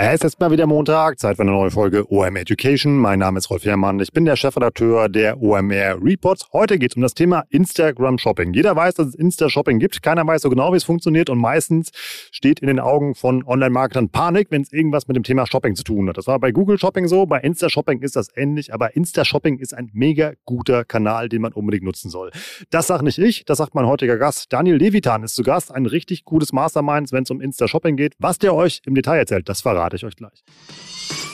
Es ist mal wieder Montag, Zeit für eine neue Folge OMR Education. Mein Name ist Rolf Herrmann, ich bin der Chefredakteur der OMR Reports. Heute geht es um das Thema Instagram Shopping. Jeder weiß, dass es Insta-Shopping gibt, keiner weiß so genau, wie es funktioniert und meistens steht in den Augen von Online-Marketern Panik, wenn es irgendwas mit dem Thema Shopping zu tun hat. Das war bei Google Shopping so, bei Insta-Shopping ist das ähnlich, aber Insta-Shopping ist ein mega guter Kanal, den man unbedingt nutzen soll. Das sagt nicht ich, das sagt mein heutiger Gast. Daniel Levitan ist zu Gast, ein richtig gutes Mastermind, wenn es um Insta-Shopping geht. Was der euch im Detail erzählt, das verrate verrate ich euch gleich.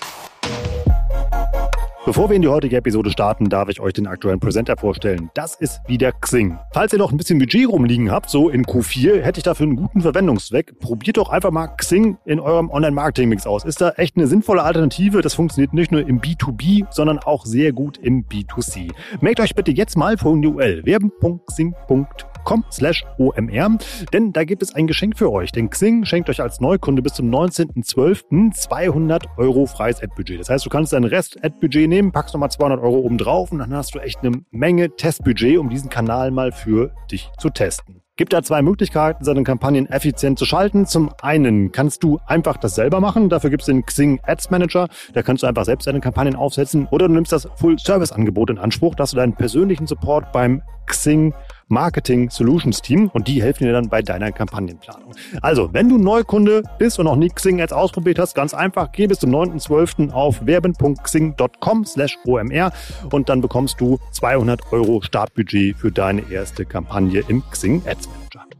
Bevor wir in die heutige Episode starten, darf ich euch den aktuellen Presenter vorstellen. Das ist wieder Xing. Falls ihr noch ein bisschen Budget rumliegen habt, so in Q4, hätte ich dafür einen guten Verwendungszweck. Probiert doch einfach mal Xing in eurem Online-Marketing-Mix aus. Ist da echt eine sinnvolle Alternative? Das funktioniert nicht nur im B2B, sondern auch sehr gut im B2C. Merkt euch bitte jetzt mal folgende URL. werben.xing.com xing.com slash omr, denn da gibt es ein Geschenk für euch. Denn Xing schenkt euch als Neukunde bis zum 19.12. 200 Euro freies Ad-Budget. Das heißt, du kannst dein Rest-Ad-Budget nehmen, packst nochmal 200 Euro oben drauf und dann hast du echt eine Menge Testbudget, um diesen Kanal mal für dich zu testen. Gibt da zwei Möglichkeiten, seine Kampagnen effizient zu schalten. Zum einen kannst du einfach das selber machen. Dafür gibt es den Xing Ads Manager. Da kannst du einfach selbst deine Kampagnen aufsetzen. Oder du nimmst das Full-Service-Angebot in Anspruch, dass du deinen persönlichen Support beim Xing Marketing Solutions Team und die helfen dir dann bei deiner Kampagnenplanung. Also, wenn du Neukunde bist und noch nie Xing Ads ausprobiert hast, ganz einfach, geh bis zum 9.12. auf werben.xing.com slash omr und dann bekommst du 200 Euro Startbudget für deine erste Kampagne im Xing Ads Manager.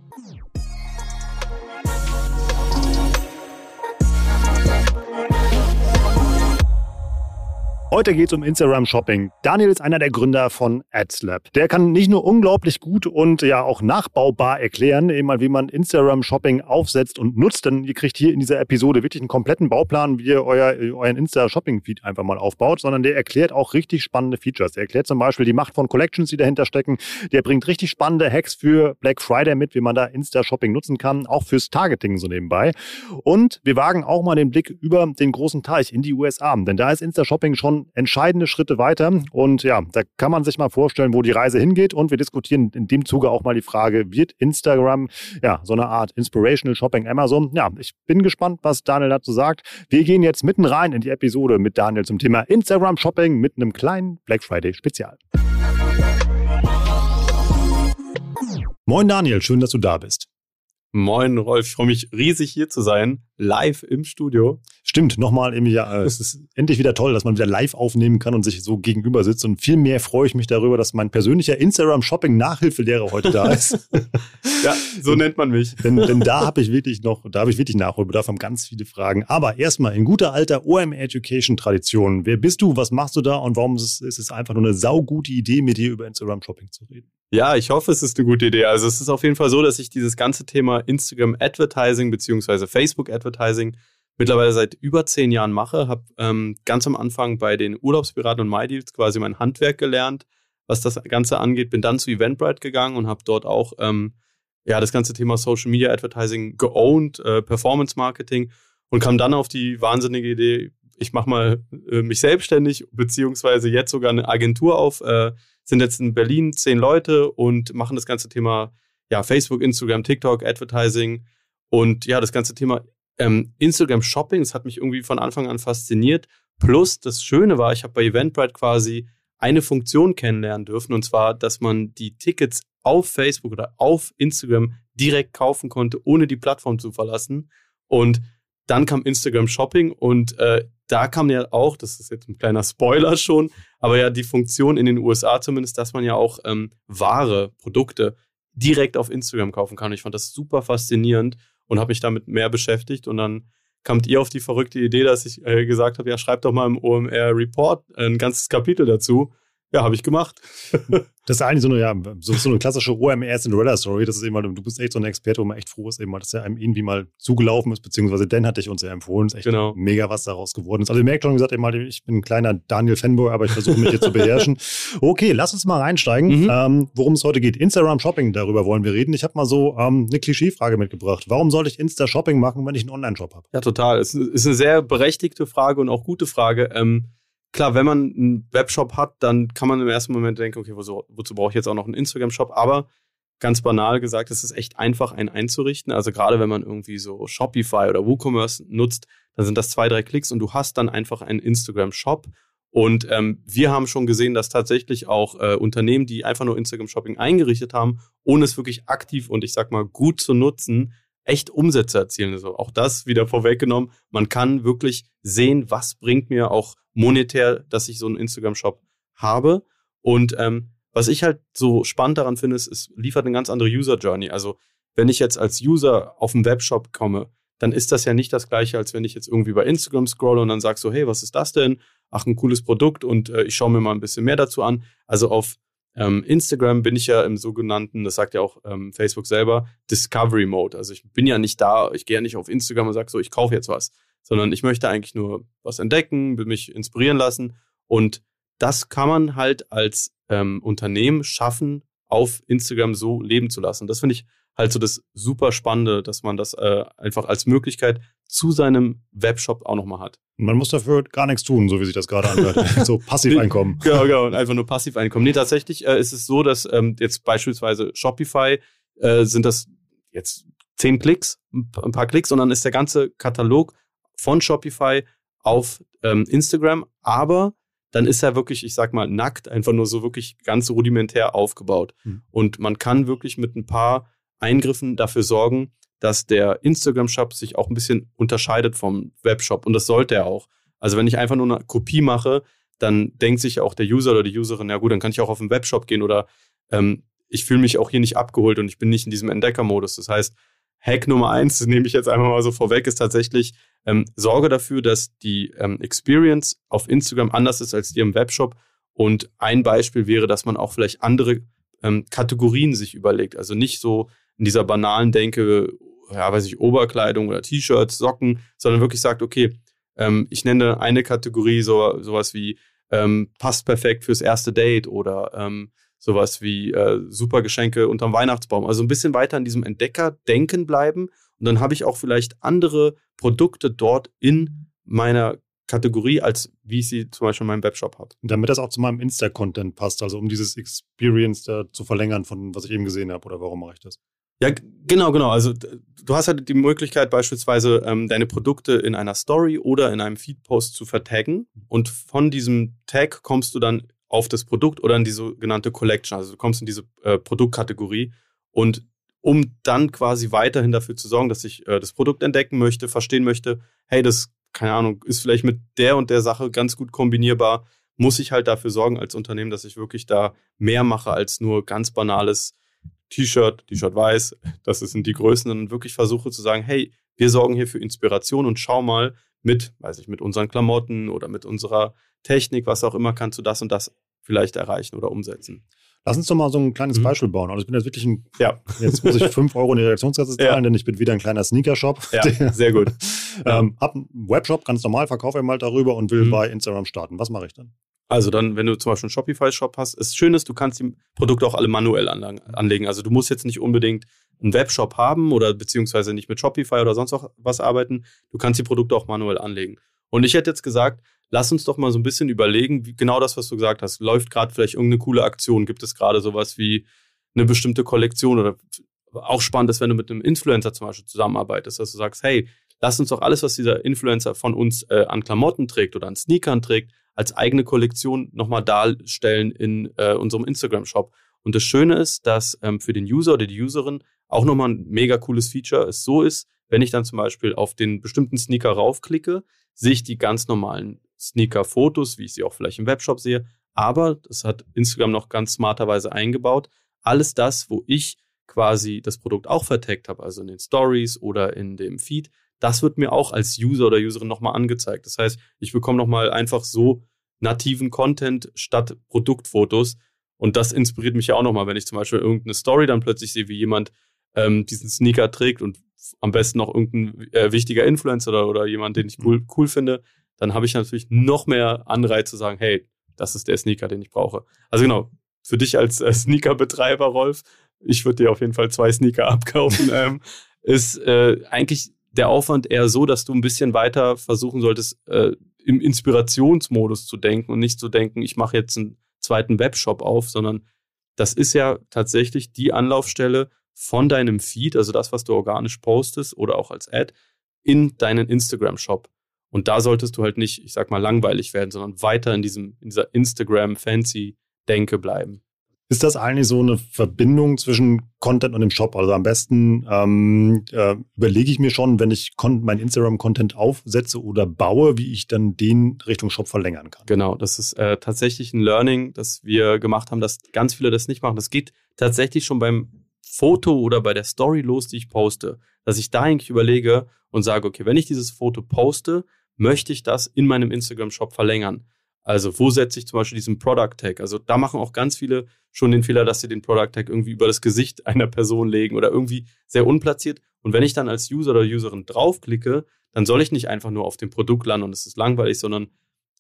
Heute geht es um Instagram Shopping. Daniel ist einer der Gründer von AdsLab. Der kann nicht nur unglaublich gut und ja auch nachbaubar erklären, eben mal, wie man Instagram Shopping aufsetzt und nutzt. Denn ihr kriegt hier in dieser Episode wirklich einen kompletten Bauplan, wie ihr euer, euren Insta Shopping Feed einfach mal aufbaut, sondern der erklärt auch richtig spannende Features. Der erklärt zum Beispiel die Macht von Collections, die dahinter stecken. Der bringt richtig spannende Hacks für Black Friday mit, wie man da Insta Shopping nutzen kann, auch fürs Targeting so nebenbei. Und wir wagen auch mal den Blick über den großen Teich in die USA, denn da ist Insta Shopping schon entscheidende Schritte weiter. Und ja, da kann man sich mal vorstellen, wo die Reise hingeht. Und wir diskutieren in dem Zuge auch mal die Frage, wird Instagram ja so eine Art Inspirational Shopping Amazon? Ja, ich bin gespannt, was Daniel dazu sagt. Wir gehen jetzt mitten rein in die Episode mit Daniel zum Thema Instagram Shopping mit einem kleinen Black Friday Spezial. Moin Daniel, schön, dass du da bist. Moin Rolf, ich freue mich riesig hier zu sein, live im Studio. Stimmt, nochmal im Jahr. Es ist endlich wieder toll, dass man wieder live aufnehmen kann und sich so gegenüber sitzt. Und viel mehr freue ich mich darüber, dass mein persönlicher Instagram-Shopping-Nachhilfelehrer heute da ist. ja, so nennt man mich. denn, denn da habe ich wirklich noch, da habe ich wirklich Nachholbedarf, haben ganz viele Fragen. Aber erstmal in guter alter OM Education Tradition. Wer bist du? Was machst du da? Und warum ist es, ist es einfach nur eine saugute Idee, mit dir über Instagram Shopping zu reden? Ja, ich hoffe, es ist eine gute Idee. Also es ist auf jeden Fall so, dass ich dieses ganze Thema Instagram Advertising beziehungsweise Facebook Advertising mittlerweile seit über zehn Jahren mache. Habe ähm, ganz am Anfang bei den Urlaubspiraten und MyDeals quasi mein Handwerk gelernt, was das Ganze angeht. Bin dann zu Eventbrite gegangen und habe dort auch ähm, ja, das ganze Thema Social Media Advertising geowned, äh, Performance Marketing und kam dann auf die wahnsinnige Idee, ich mache mal äh, mich selbstständig, beziehungsweise jetzt sogar eine Agentur auf. Äh, sind jetzt in Berlin zehn Leute und machen das ganze Thema ja, Facebook, Instagram, TikTok, Advertising und ja, das ganze Thema ähm, Instagram Shopping, das hat mich irgendwie von Anfang an fasziniert. Plus das Schöne war, ich habe bei Eventbrite quasi eine Funktion kennenlernen dürfen und zwar, dass man die Tickets auf Facebook oder auf Instagram direkt kaufen konnte, ohne die Plattform zu verlassen. Und dann kam Instagram Shopping und äh, da kam ja auch, das ist jetzt ein kleiner Spoiler schon, aber ja die Funktion in den USA zumindest, dass man ja auch ähm, Ware, Produkte direkt auf Instagram kaufen kann. Und ich fand das super faszinierend und habe mich damit mehr beschäftigt und dann kamt ihr auf die verrückte Idee, dass ich äh, gesagt habe, ja, schreibt doch mal im OMR Report ein ganzes Kapitel dazu. Ja, habe ich gemacht. das ist eigentlich so eine, ja, so, so eine klassische OMR Cinderella-Story. Das ist eben mal, du bist echt so ein Experte, wo man echt froh ist, eben mal, dass er einem irgendwie mal zugelaufen ist, beziehungsweise Dan hatte ich uns ja empfohlen. Ist echt genau. mega, was daraus geworden ist. Also ihr merkt schon gesagt, eben mal, ich bin ein kleiner Daniel-Fanboy, aber ich versuche mich jetzt zu beherrschen. Okay, lass uns mal reinsteigen, mhm. ähm, worum es heute geht. Instagram Shopping, darüber wollen wir reden. Ich habe mal so ähm, eine Klischeefrage mitgebracht. Warum sollte ich Insta-Shopping machen, wenn ich einen Online-Shop habe? Ja, total. Es ist eine sehr berechtigte Frage und auch gute Frage. Ähm, klar, wenn man einen Webshop hat, dann kann man im ersten Moment denken, okay, wozu, wozu brauche ich jetzt auch noch einen Instagram-Shop? Aber ganz banal gesagt, es ist echt einfach, einen einzurichten. Also gerade wenn man irgendwie so Shopify oder WooCommerce nutzt, dann sind das zwei, drei Klicks und du hast dann einfach einen Instagram-Shop. Und ähm, wir haben schon gesehen, dass tatsächlich auch äh, Unternehmen, die einfach nur Instagram-Shopping eingerichtet haben, ohne es wirklich aktiv und ich sag mal gut zu nutzen, echt Umsätze erzielen. Also auch das wieder vorweggenommen. Man kann wirklich sehen, was bringt mir auch monetär, dass ich so einen Instagram-Shop habe. Und ähm, was ich halt so spannend daran finde, ist, es liefert eine ganz andere User-Journey. Also wenn ich jetzt als User auf einen Webshop komme, dann ist das ja nicht das gleiche, als wenn ich jetzt irgendwie bei Instagram scrolle und dann sag so, hey, was ist das denn? Ach, ein cooles Produkt und äh, ich schaue mir mal ein bisschen mehr dazu an. Also auf ähm, Instagram bin ich ja im sogenannten, das sagt ja auch ähm, Facebook selber, Discovery Mode. Also ich bin ja nicht da, ich gehe ja nicht auf Instagram und sage so, ich kaufe jetzt was, sondern ich möchte eigentlich nur was entdecken, will mich inspirieren lassen. Und das kann man halt als ähm, Unternehmen schaffen, auf Instagram so leben zu lassen. Das finde ich halt so das super Spannende, dass man das äh, einfach als Möglichkeit zu seinem Webshop auch nochmal hat. Man muss dafür gar nichts tun, so wie sich das gerade anhört. so Passiveinkommen. genau, genau, einfach nur Passiveinkommen. Nee, tatsächlich äh, ist es so, dass ähm, jetzt beispielsweise Shopify äh, sind das jetzt zehn Klicks, ein paar Klicks und dann ist der ganze Katalog von Shopify auf ähm, Instagram, aber dann ist er wirklich, ich sag mal, nackt, einfach nur so wirklich ganz rudimentär aufgebaut. Mhm. Und man kann wirklich mit ein paar Eingriffen dafür sorgen, dass der Instagram-Shop sich auch ein bisschen unterscheidet vom Webshop. Und das sollte er auch. Also wenn ich einfach nur eine Kopie mache, dann denkt sich auch der User oder die Userin, ja gut, dann kann ich auch auf den Webshop gehen oder ähm, ich fühle mich auch hier nicht abgeholt und ich bin nicht in diesem Entdeckermodus. Das heißt, Hack Nummer eins, das nehme ich jetzt einfach mal so vorweg, ist tatsächlich, ähm, sorge dafür, dass die ähm, Experience auf Instagram anders ist als die im Webshop. Und ein Beispiel wäre, dass man auch vielleicht andere ähm, Kategorien sich überlegt. Also nicht so in dieser banalen Denke, ja, weiß ich, Oberkleidung oder T-Shirts, Socken, sondern wirklich sagt, okay, ähm, ich nenne eine Kategorie so sowas wie ähm, passt perfekt fürs erste Date oder ähm, sowas wie äh, super Geschenke unterm Weihnachtsbaum. Also ein bisschen weiter in diesem Entdecker-Denken bleiben und dann habe ich auch vielleicht andere Produkte dort in meiner Kategorie, als wie ich sie zum Beispiel in meinem Webshop habe. Damit das auch zu meinem Insta-Content passt, also um dieses Experience da zu verlängern, von was ich eben gesehen habe, oder warum mache ich das? Ja, genau, genau. Also du hast halt die Möglichkeit, beispielsweise ähm, deine Produkte in einer Story oder in einem Feed-Post zu vertaggen. Und von diesem Tag kommst du dann auf das Produkt oder in die sogenannte Collection. Also du kommst in diese äh, Produktkategorie. Und um dann quasi weiterhin dafür zu sorgen, dass ich äh, das Produkt entdecken möchte, verstehen möchte, hey, das, keine Ahnung, ist vielleicht mit der und der Sache ganz gut kombinierbar, muss ich halt dafür sorgen als Unternehmen, dass ich wirklich da mehr mache als nur ganz banales T-Shirt, T-Shirt weiß, das sind die Größen und wirklich versuche zu sagen, hey, wir sorgen hier für Inspiration und schau mal mit, weiß ich, mit unseren Klamotten oder mit unserer Technik, was auch immer, kannst du das und das vielleicht erreichen oder umsetzen. Lass uns doch mal so ein kleines mhm. Beispiel bauen. Also ich bin jetzt wirklich ein, ja. jetzt muss ich fünf Euro in die Redaktionskasse zahlen, ja. denn ich bin wieder ein kleiner Sneaker-Shop. Ja, sehr gut. ähm, hab einen Webshop, ganz normal, verkaufe mal darüber und will mhm. bei Instagram starten. Was mache ich dann? Also dann, wenn du zum Beispiel einen Shopify-Shop hast, ist schön ist, du kannst die Produkte auch alle manuell anlegen. Also du musst jetzt nicht unbedingt einen Webshop haben oder beziehungsweise nicht mit Shopify oder sonst auch was arbeiten. Du kannst die Produkte auch manuell anlegen. Und ich hätte jetzt gesagt, lass uns doch mal so ein bisschen überlegen, wie, genau das, was du gesagt hast. Läuft gerade vielleicht irgendeine coole Aktion? Gibt es gerade sowas wie eine bestimmte Kollektion oder auch spannend ist, wenn du mit einem Influencer zum Beispiel zusammenarbeitest, dass du sagst, hey, lass uns doch alles, was dieser Influencer von uns äh, an Klamotten trägt oder an Sneakern trägt, als eigene Kollektion nochmal darstellen in äh, unserem Instagram-Shop. Und das Schöne ist, dass ähm, für den User oder die Userin auch nochmal ein mega cooles Feature es so ist, wenn ich dann zum Beispiel auf den bestimmten Sneaker raufklicke, sehe ich die ganz normalen Sneaker-Fotos, wie ich sie auch vielleicht im Webshop sehe. Aber das hat Instagram noch ganz smarterweise eingebaut. Alles das, wo ich quasi das Produkt auch vertagt habe, also in den Stories oder in dem Feed, das wird mir auch als User oder Userin nochmal angezeigt. Das heißt, ich bekomme nochmal einfach so nativen Content statt Produktfotos. Und das inspiriert mich ja auch nochmal, wenn ich zum Beispiel irgendeine Story dann plötzlich sehe, wie jemand ähm, diesen Sneaker trägt und am besten noch irgendein äh, wichtiger Influencer oder, oder jemand, den ich cool, mhm. cool finde, dann habe ich natürlich noch mehr Anreiz zu sagen, hey, das ist der Sneaker, den ich brauche. Also genau, für dich als äh, Sneaker-Betreiber, Rolf, ich würde dir auf jeden Fall zwei Sneaker abkaufen, ähm, ist äh, eigentlich der Aufwand eher so, dass du ein bisschen weiter versuchen solltest, äh, im Inspirationsmodus zu denken und nicht zu denken, ich mache jetzt einen zweiten Webshop auf, sondern das ist ja tatsächlich die Anlaufstelle von deinem Feed, also das, was du organisch postest oder auch als Ad, in deinen Instagram-Shop. Und da solltest du halt nicht, ich sag mal, langweilig werden, sondern weiter in diesem, in dieser Instagram-Fancy-Denke bleiben. Ist das eigentlich so eine Verbindung zwischen Content und dem Shop? Also am besten ähm, äh, überlege ich mir schon, wenn ich meinen Instagram-Content aufsetze oder baue, wie ich dann den Richtung Shop verlängern kann. Genau, das ist äh, tatsächlich ein Learning, das wir gemacht haben, dass ganz viele das nicht machen. Das geht tatsächlich schon beim Foto oder bei der Story los, die ich poste, dass ich da eigentlich überlege und sage, okay, wenn ich dieses Foto poste, möchte ich das in meinem Instagram-Shop verlängern. Also wo setze ich zum Beispiel diesen Product Tag? Also da machen auch ganz viele schon den Fehler, dass sie den Product Tag irgendwie über das Gesicht einer Person legen oder irgendwie sehr unplatziert. Und wenn ich dann als User oder Userin draufklicke, dann soll ich nicht einfach nur auf dem Produkt landen und es ist langweilig, sondern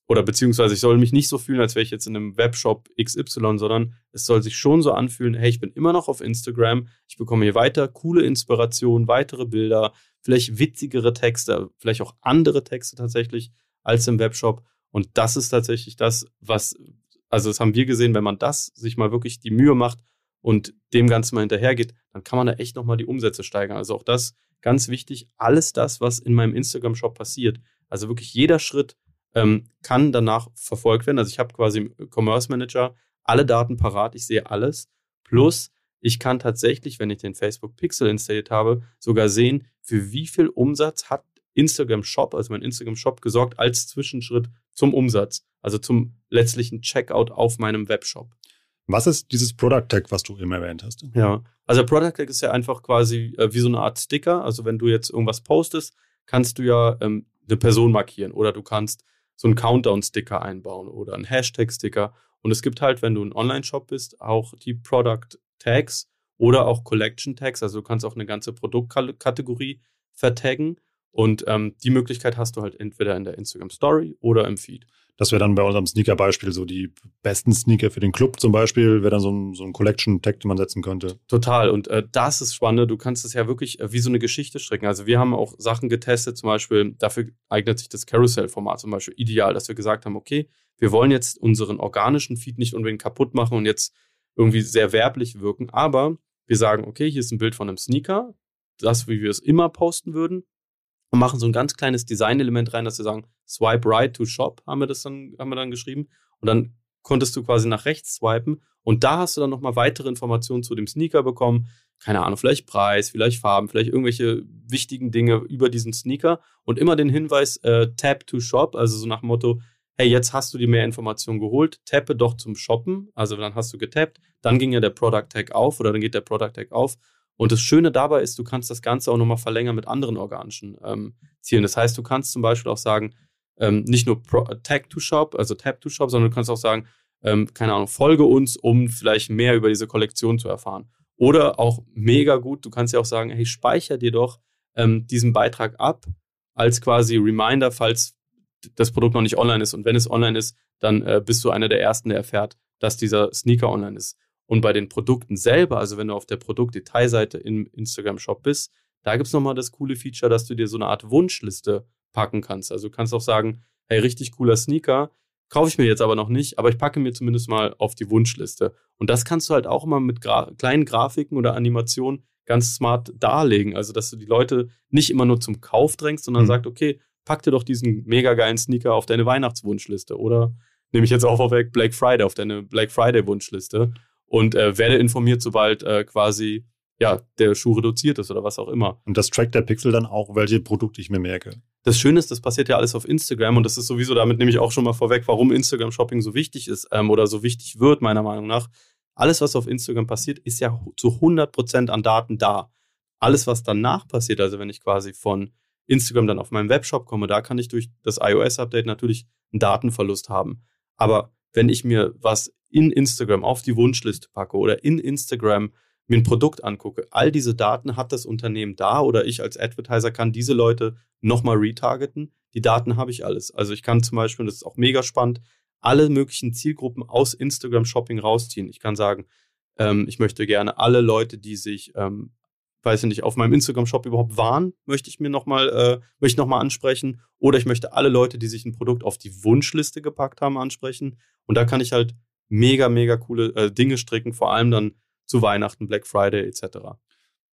oder beziehungsweise ich soll mich nicht so fühlen, als wäre ich jetzt in einem Webshop XY, sondern es soll sich schon so anfühlen, hey, ich bin immer noch auf Instagram, ich bekomme hier weiter coole Inspiration, weitere Bilder, vielleicht witzigere Texte, vielleicht auch andere Texte tatsächlich als im Webshop und das ist tatsächlich das, was, also das haben wir gesehen, wenn man das sich mal wirklich die Mühe macht und dem Ganzen mal hinterhergeht, dann kann man da echt nochmal die Umsätze steigern. Also auch das ganz wichtig, alles das, was in meinem Instagram-Shop passiert, also wirklich jeder Schritt ähm, kann danach verfolgt werden. Also ich habe quasi im Commerce Manager alle Daten parat, ich sehe alles. Plus, ich kann tatsächlich, wenn ich den Facebook Pixel installiert habe, sogar sehen, für wie viel Umsatz hat Instagram Shop, also mein Instagram Shop, gesorgt als Zwischenschritt zum Umsatz, also zum letztlichen Checkout auf meinem Webshop. Was ist dieses Product Tag, was du eben erwähnt hast? Ja, also Product Tag ist ja einfach quasi äh, wie so eine Art Sticker. Also wenn du jetzt irgendwas postest, kannst du ja ähm, eine Person markieren oder du kannst so einen Countdown-Sticker einbauen oder einen Hashtag-Sticker. Und es gibt halt, wenn du ein Online-Shop bist, auch die Product Tags oder auch Collection Tags. Also du kannst auch eine ganze Produktkategorie vertaggen. Und ähm, die Möglichkeit hast du halt entweder in der Instagram Story oder im Feed. Das wäre dann bei unserem Sneaker-Beispiel so die besten Sneaker für den Club zum Beispiel, wäre dann so ein, so ein Collection-Tag, den man setzen könnte. Total. Und äh, das ist spannend. Du kannst es ja wirklich äh, wie so eine Geschichte stricken. Also wir haben auch Sachen getestet, zum Beispiel, dafür eignet sich das Carousel-Format zum Beispiel ideal, dass wir gesagt haben, okay, wir wollen jetzt unseren organischen Feed nicht unbedingt kaputt machen und jetzt irgendwie sehr werblich wirken, aber wir sagen, okay, hier ist ein Bild von einem Sneaker, das, wie wir es immer posten würden, und machen so ein ganz kleines Designelement rein, dass wir sagen, swipe right to shop, haben wir das dann, haben wir dann geschrieben. Und dann konntest du quasi nach rechts swipen und da hast du dann nochmal weitere Informationen zu dem Sneaker bekommen. Keine Ahnung, vielleicht Preis, vielleicht Farben, vielleicht irgendwelche wichtigen Dinge über diesen Sneaker und immer den Hinweis, äh, tap to shop, also so nach dem Motto, hey, jetzt hast du dir mehr Informationen geholt, tappe doch zum Shoppen, also dann hast du getappt, dann ging ja der Product Tag auf oder dann geht der Product Tag auf und das Schöne dabei ist, du kannst das Ganze auch nochmal verlängern mit anderen organischen ähm, Zielen. Das heißt, du kannst zum Beispiel auch sagen, ähm, nicht nur Pro Tag to Shop, also Tab to Shop, sondern du kannst auch sagen, ähm, keine Ahnung, folge uns, um vielleicht mehr über diese Kollektion zu erfahren. Oder auch mega gut, du kannst ja auch sagen, hey, speicher dir doch ähm, diesen Beitrag ab als quasi Reminder, falls das Produkt noch nicht online ist. Und wenn es online ist, dann äh, bist du einer der Ersten, der erfährt, dass dieser Sneaker online ist. Und bei den Produkten selber, also wenn du auf der Produktdetailseite im Instagram-Shop bist, da gibt es nochmal das coole Feature, dass du dir so eine Art Wunschliste packen kannst. Also du kannst auch sagen, hey, richtig cooler Sneaker, kaufe ich mir jetzt aber noch nicht, aber ich packe mir zumindest mal auf die Wunschliste. Und das kannst du halt auch immer mit Gra kleinen Grafiken oder Animationen ganz smart darlegen. Also, dass du die Leute nicht immer nur zum Kauf drängst, sondern mhm. sagst, okay, pack dir doch diesen mega geilen Sneaker auf deine Weihnachtswunschliste oder nehme ich jetzt auch auf Black Friday auf deine Black Friday Wunschliste und äh, werde informiert, sobald äh, quasi ja, der Schuh reduziert ist oder was auch immer. Und das trackt der Pixel dann auch, welche Produkte ich mir merke. Das Schöne ist, das passiert ja alles auf Instagram und das ist sowieso, damit nehme ich auch schon mal vorweg, warum Instagram-Shopping so wichtig ist ähm, oder so wichtig wird, meiner Meinung nach. Alles, was auf Instagram passiert, ist ja zu 100% an Daten da. Alles, was danach passiert, also wenn ich quasi von Instagram dann auf meinen Webshop komme, da kann ich durch das iOS-Update natürlich einen Datenverlust haben. Aber wenn ich mir was in Instagram auf die Wunschliste packe oder in Instagram mir ein Produkt angucke, all diese Daten hat das Unternehmen da oder ich als Advertiser kann diese Leute nochmal retargeten. Die Daten habe ich alles. Also ich kann zum Beispiel, das ist auch mega spannend, alle möglichen Zielgruppen aus Instagram Shopping rausziehen. Ich kann sagen, ähm, ich möchte gerne alle Leute, die sich ähm, weiß ich nicht, auf meinem Instagram-Shop überhaupt waren, möchte ich mir nochmal, äh, noch ansprechen. Oder ich möchte alle Leute, die sich ein Produkt auf die Wunschliste gepackt haben, ansprechen. Und da kann ich halt mega, mega coole äh, Dinge stricken, vor allem dann zu Weihnachten, Black Friday etc.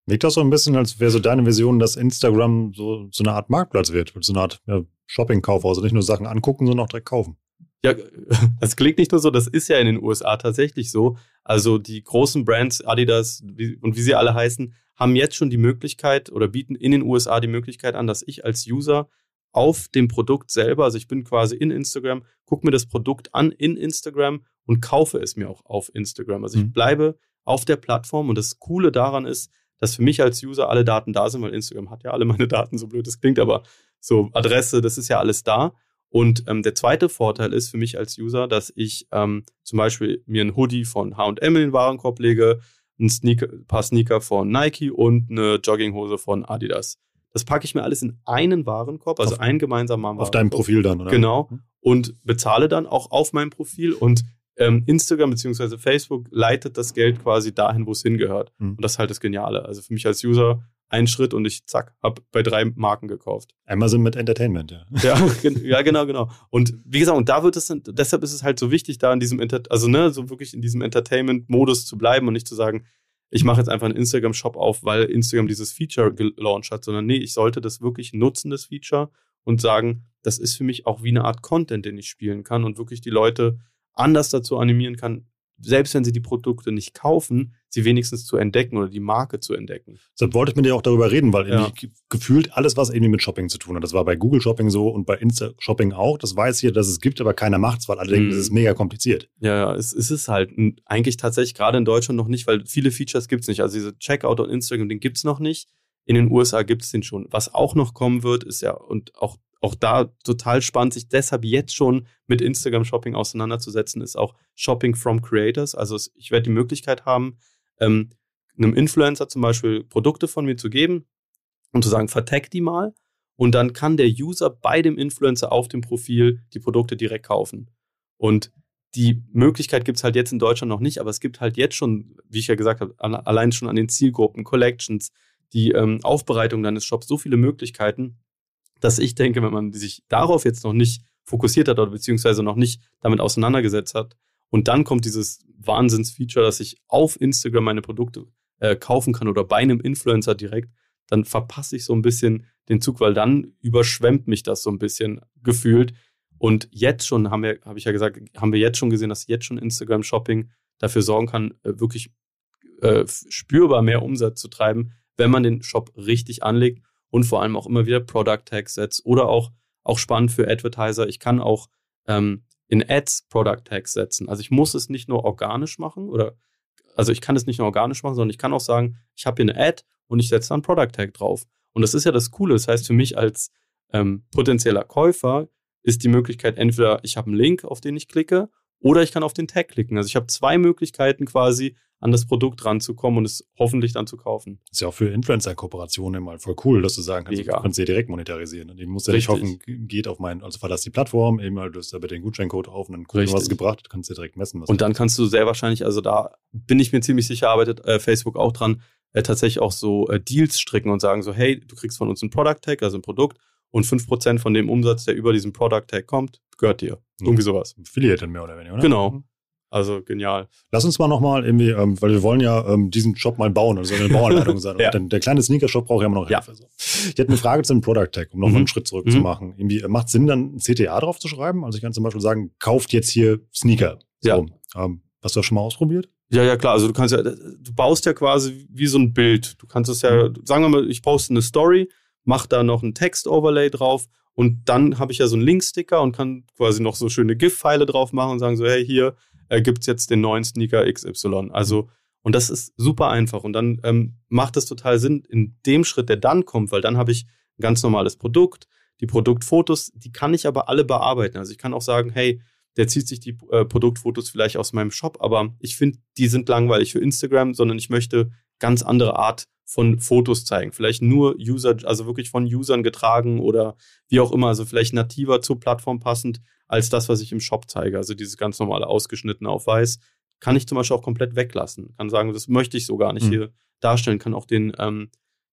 Wirkt das so ein bisschen, als wäre so deine Vision, dass Instagram so, so eine Art Marktplatz wird, so eine Art ja, Shopping-Kaufhaus, also nicht nur Sachen angucken, sondern auch direkt kaufen. Ja, es klingt nicht nur so, das ist ja in den USA tatsächlich so. Also die großen Brands, Adidas und wie sie alle heißen, haben jetzt schon die Möglichkeit oder bieten in den USA die Möglichkeit an, dass ich als User auf dem Produkt selber, also ich bin quasi in Instagram, gucke mir das Produkt an in Instagram und kaufe es mir auch auf Instagram. Also ich mhm. bleibe auf der Plattform und das Coole daran ist, dass für mich als User alle Daten da sind, weil Instagram hat ja alle meine Daten, so blöd das klingt, aber so Adresse, das ist ja alles da. Und ähm, der zweite Vorteil ist für mich als User, dass ich ähm, zum Beispiel mir ein Hoodie von H&M in den Warenkorb lege, ein, Sneaker, paar Sneaker von Nike und eine Jogginghose von Adidas. Das packe ich mir alles in einen Warenkorb, also auf, ein gemeinsamer Warenkorb. Auf deinem Profil dann, oder? Genau. Mhm. Und bezahle dann auch auf meinem Profil und ähm, Instagram bzw. Facebook leitet das Geld quasi dahin, wo es hingehört. Mhm. Und das ist halt das Geniale. Also für mich als User ein Schritt und ich zack, habe bei drei Marken gekauft. Amazon mit Entertainment, ja. Ja, ja genau, genau. Und wie gesagt, und da wird es dann, deshalb ist es halt so wichtig, da in diesem, Inter also ne, so wirklich in diesem Entertainment-Modus zu bleiben und nicht zu sagen, ich mache jetzt einfach einen Instagram-Shop auf, weil Instagram dieses Feature gelauncht hat, sondern nee, ich sollte das wirklich nutzen, das Feature, und sagen, das ist für mich auch wie eine Art Content, den ich spielen kann und wirklich die Leute anders dazu animieren kann, selbst wenn sie die Produkte nicht kaufen, sie wenigstens zu entdecken oder die Marke zu entdecken. Deshalb wollte ich mit dir auch darüber reden, weil ja. gefühlt alles, was irgendwie mit Shopping zu tun hat, das war bei Google Shopping so und bei Insta Shopping auch. Das weiß hier, dass es gibt, aber keiner macht es, weil alle mhm. denken, das ist mega kompliziert. Ja, ja, es, es ist halt eigentlich tatsächlich gerade in Deutschland noch nicht, weil viele Features gibt es nicht. Also diese Checkout und Instagram, den gibt es noch nicht. In den USA gibt es den schon. Was auch noch kommen wird, ist ja, und auch auch da total spannend, sich deshalb jetzt schon mit Instagram Shopping auseinanderzusetzen, ist auch Shopping from Creators. Also ich werde die Möglichkeit haben, ähm, einem Influencer zum Beispiel Produkte von mir zu geben und zu sagen, vertag die mal. Und dann kann der User bei dem Influencer auf dem Profil die Produkte direkt kaufen. Und die Möglichkeit gibt es halt jetzt in Deutschland noch nicht, aber es gibt halt jetzt schon, wie ich ja gesagt habe, allein schon an den Zielgruppen, Collections, die ähm, Aufbereitung deines Shops, so viele Möglichkeiten, dass ich denke, wenn man sich darauf jetzt noch nicht fokussiert hat oder beziehungsweise noch nicht damit auseinandergesetzt hat und dann kommt dieses Wahnsinnsfeature, dass ich auf Instagram meine Produkte äh, kaufen kann oder bei einem Influencer direkt, dann verpasse ich so ein bisschen den Zug, weil dann überschwemmt mich das so ein bisschen gefühlt. Und jetzt schon haben wir, habe ich ja gesagt, haben wir jetzt schon gesehen, dass jetzt schon Instagram Shopping dafür sorgen kann, äh, wirklich äh, spürbar mehr Umsatz zu treiben, wenn man den Shop richtig anlegt und vor allem auch immer wieder Product Tags setzt oder auch, auch spannend für Advertiser. Ich kann auch ähm, in Ads Product Tags setzen. Also ich muss es nicht nur organisch machen oder also ich kann es nicht nur organisch machen, sondern ich kann auch sagen, ich habe hier eine Ad und ich setze da ein Product Tag drauf. Und das ist ja das Coole. Das heißt, für mich als ähm, potenzieller Käufer ist die Möglichkeit, entweder ich habe einen Link, auf den ich klicke, oder ich kann auf den Tag klicken. Also ich habe zwei Möglichkeiten quasi, an das Produkt ranzukommen und es hoffentlich dann zu kaufen. Das ist ja auch für Influencer-Kooperationen immer voll cool, dass du sagen kannst, Mega. du kannst dir direkt monetarisieren. Und ich muss ja nicht hoffen, geht auf meinen, also verlass die Plattform, eben mal, du hast da bitte den Gutscheincode auf und dann guckst du, was es gebracht, kannst dir direkt messen. Was und dann kannst du sehr wahrscheinlich, also da bin ich mir ziemlich sicher, arbeitet äh, Facebook auch dran, äh, tatsächlich auch so äh, Deals stricken und sagen so, hey, du kriegst von uns ein Product Tag, also ein Produkt und 5% von dem Umsatz, der über diesen Product Tag kommt, gehört dir. Mhm. Irgendwie sowas. Affiliate mehr oder weniger, oder? Genau. Mhm. Also genial. Lass uns mal nochmal irgendwie, ähm, weil wir wollen ja ähm, diesen Shop mal bauen, also eine Bauanleitung sein. ja. Denn der kleine Sneaker-Shop braucht ja immer noch Hilfe. Ja. So. Ich hätte eine Frage zu dem Product Tag, um nochmal mhm. einen Schritt zurück mhm. zu machen. Irgendwie, äh, macht Sinn, dann ein CTA drauf zu schreiben? Also ich kann zum Beispiel sagen, kauft jetzt hier Sneaker. So. Ja. Ähm, hast du das schon mal ausprobiert? Ja, ja, klar. Also du kannst ja, du baust ja quasi wie so ein Bild. Du kannst es ja, mhm. sagen wir mal, ich poste eine Story, mach da noch ein Text-Overlay drauf und dann habe ich ja so einen Linksticker und kann quasi noch so schöne GIF-Pfeile drauf machen und sagen so, hey, hier, äh, gibt es jetzt den neuen Sneaker XY. Also, und das ist super einfach. Und dann ähm, macht es total Sinn in dem Schritt, der dann kommt, weil dann habe ich ein ganz normales Produkt. Die Produktfotos, die kann ich aber alle bearbeiten. Also ich kann auch sagen, hey, der zieht sich die äh, Produktfotos vielleicht aus meinem Shop, aber ich finde, die sind langweilig für Instagram, sondern ich möchte ganz andere Art von Fotos zeigen. Vielleicht nur User, also wirklich von Usern getragen oder wie auch immer, also vielleicht nativer zur Plattform passend als das, was ich im Shop zeige. Also dieses ganz normale ausgeschnittene auf weiß kann ich zum Beispiel auch komplett weglassen. Kann sagen, das möchte ich so gar nicht mhm. hier darstellen. Kann auch den, ähm,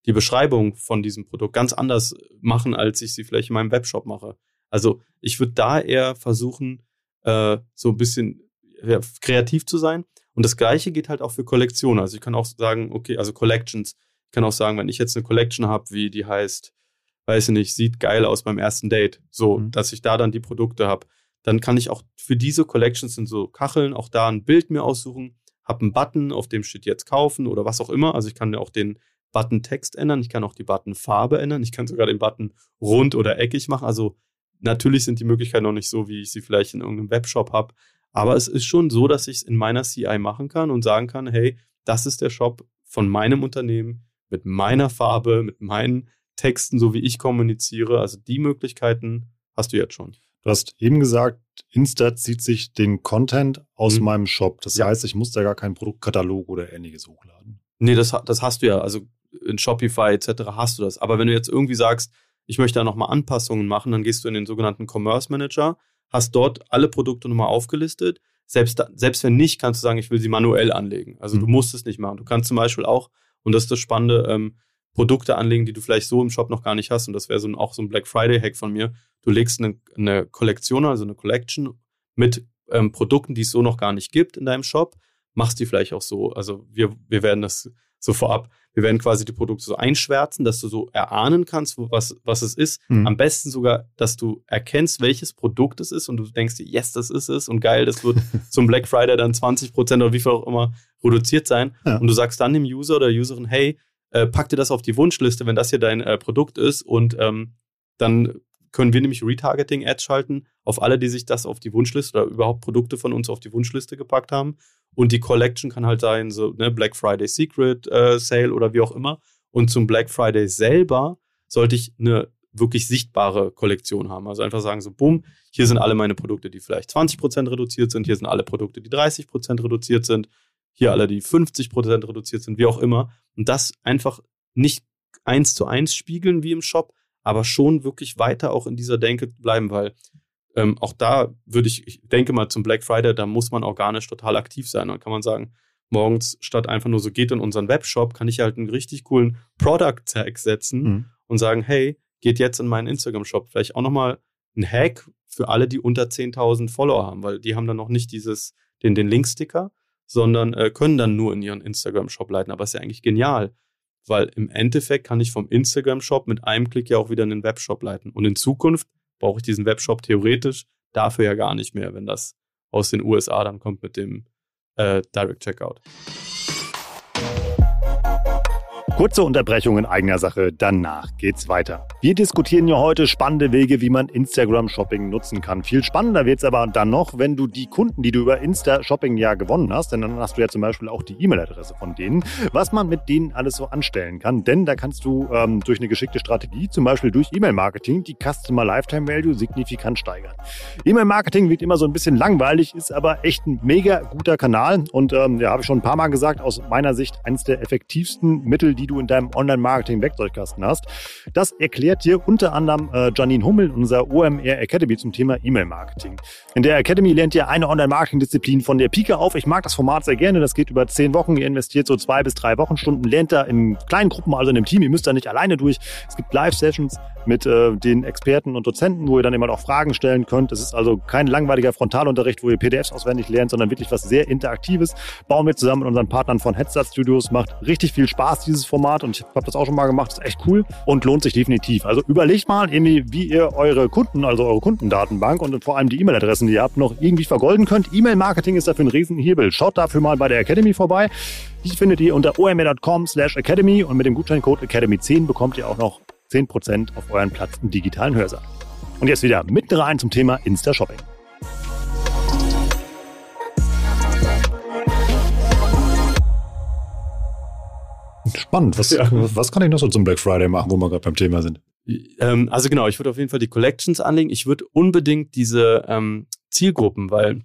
die Beschreibung von diesem Produkt ganz anders machen, als ich sie vielleicht in meinem Webshop mache. Also ich würde da eher versuchen, äh, so ein bisschen ja, kreativ zu sein. Und das Gleiche geht halt auch für Kollektionen. Also ich kann auch sagen, okay, also Collections. Ich kann auch sagen, wenn ich jetzt eine Collection habe, wie die heißt, weiß ich nicht, sieht geil aus beim ersten Date, so, mhm. dass ich da dann die Produkte habe, dann kann ich auch für diese Collections in so Kacheln auch da ein Bild mir aussuchen, habe einen Button, auf dem steht jetzt kaufen oder was auch immer. Also ich kann ja auch den Button Text ändern, ich kann auch die Button Farbe ändern, ich kann sogar den Button rund oder eckig machen. Also natürlich sind die Möglichkeiten noch nicht so, wie ich sie vielleicht in irgendeinem Webshop habe, aber es ist schon so, dass ich es in meiner CI machen kann und sagen kann, hey, das ist der Shop von meinem Unternehmen mit meiner Farbe, mit meinen Texten, so wie ich kommuniziere. Also die Möglichkeiten hast du jetzt schon. Du hast eben gesagt, Insta zieht sich den Content aus mhm. meinem Shop. Das ja. heißt, ich muss da gar keinen Produktkatalog oder ähnliches hochladen. Nee, das, das hast du ja. Also in Shopify etc. hast du das. Aber wenn du jetzt irgendwie sagst, ich möchte da nochmal Anpassungen machen, dann gehst du in den sogenannten Commerce Manager, hast dort alle Produkte nochmal aufgelistet. Selbst, selbst wenn nicht, kannst du sagen, ich will sie manuell anlegen. Also mhm. du musst es nicht machen. Du kannst zum Beispiel auch, und das ist das Spannende, ähm, Produkte anlegen, die du vielleicht so im Shop noch gar nicht hast. Und das wäre so auch so ein Black Friday-Hack von mir. Du legst eine, eine Kollektion, also eine Collection mit ähm, Produkten, die es so noch gar nicht gibt in deinem Shop, machst die vielleicht auch so. Also wir, wir werden das so vorab, wir werden quasi die Produkte so einschwärzen, dass du so erahnen kannst, was, was es ist. Mhm. Am besten sogar, dass du erkennst, welches Produkt es ist und du denkst dir, yes, das ist es und geil, das wird zum Black Friday dann 20% oder wie viel auch immer reduziert sein. Ja. Und du sagst dann dem User oder Userin, hey, äh, pack dir das auf die Wunschliste, wenn das hier dein äh, Produkt ist und ähm, dann können wir nämlich Retargeting-Ads schalten auf alle, die sich das auf die Wunschliste oder überhaupt Produkte von uns auf die Wunschliste gepackt haben. Und die Collection kann halt sein, so ne, Black Friday Secret äh, Sale oder wie auch immer. Und zum Black Friday selber sollte ich eine wirklich sichtbare Kollektion haben. Also einfach sagen so, bumm, hier sind alle meine Produkte, die vielleicht 20% reduziert sind, hier sind alle Produkte, die 30% reduziert sind, hier alle, die 50% reduziert sind, wie auch immer. Und das einfach nicht eins zu eins spiegeln wie im Shop, aber schon wirklich weiter auch in dieser Denke bleiben, weil ähm, auch da würde ich, ich denke mal zum Black Friday, da muss man organisch total aktiv sein. Dann kann man sagen, morgens statt einfach nur so geht in unseren Webshop, kann ich halt einen richtig coolen Product Tag setzen mhm. und sagen, hey, geht jetzt in meinen Instagram Shop. Vielleicht auch nochmal ein Hack für alle, die unter 10.000 Follower haben, weil die haben dann noch nicht dieses, den, den Linksticker, sondern äh, können dann nur in ihren Instagram Shop leiten. Aber es ist ja eigentlich genial, weil im Endeffekt kann ich vom Instagram-Shop mit einem Klick ja auch wieder in den Webshop leiten. Und in Zukunft brauche ich diesen Webshop theoretisch dafür ja gar nicht mehr, wenn das aus den USA dann kommt mit dem äh, Direct Checkout. Kurze Unterbrechung in eigener Sache, danach geht's weiter. Wir diskutieren ja heute spannende Wege, wie man Instagram-Shopping nutzen kann. Viel spannender wird's aber dann noch, wenn du die Kunden, die du über Insta-Shopping ja gewonnen hast, denn dann hast du ja zum Beispiel auch die E-Mail-Adresse von denen, was man mit denen alles so anstellen kann. Denn da kannst du ähm, durch eine geschickte Strategie, zum Beispiel durch E-Mail-Marketing, die Customer Lifetime Value signifikant steigern. E-Mail-Marketing wird immer so ein bisschen langweilig, ist aber echt ein mega guter Kanal und ähm, ja, habe ich schon ein paar Mal gesagt, aus meiner Sicht eines der effektivsten Mittel, die du in deinem Online-Marketing-Werkzeugkasten hast. Das erklärt dir unter anderem äh, Janine Hummel in unserer OMR Academy zum Thema E-Mail-Marketing. In der Academy lernt ihr eine Online-Marketing-Disziplin von der Pike auf. Ich mag das Format sehr gerne. Das geht über zehn Wochen. Ihr investiert so zwei bis drei Wochenstunden, lernt da in kleinen Gruppen, also in einem Team. Ihr müsst da nicht alleine durch. Es gibt Live-Sessions mit äh, den Experten und Dozenten, wo ihr dann immer auch Fragen stellen könnt. Es ist also kein langweiliger Frontalunterricht, wo ihr PDFs auswendig lernt, sondern wirklich was sehr Interaktives. Bauen wir zusammen mit unseren Partnern von Headstart Studios. Macht richtig viel Spaß, dieses Format. Format und ich habe das auch schon mal gemacht. Ist echt cool und lohnt sich definitiv. Also überlegt mal, wie ihr eure Kunden, also eure Kundendatenbank und vor allem die E-Mail-Adressen, die ihr habt, noch irgendwie vergolden könnt. E-Mail-Marketing ist dafür ein Riesenhebel. Schaut dafür mal bei der Academy vorbei. Die findet ihr unter omr.com slash academy und mit dem Gutscheincode Academy10 bekommt ihr auch noch 10% auf euren Platz im digitalen Hörsaal. Und jetzt wieder mitten rein zum Thema Insta-Shopping. Spannend. Was, ja. was kann ich noch so zum Black Friday machen, wo wir gerade beim Thema sind? Ähm, also genau, ich würde auf jeden Fall die Collections anlegen. Ich würde unbedingt diese ähm, Zielgruppen, weil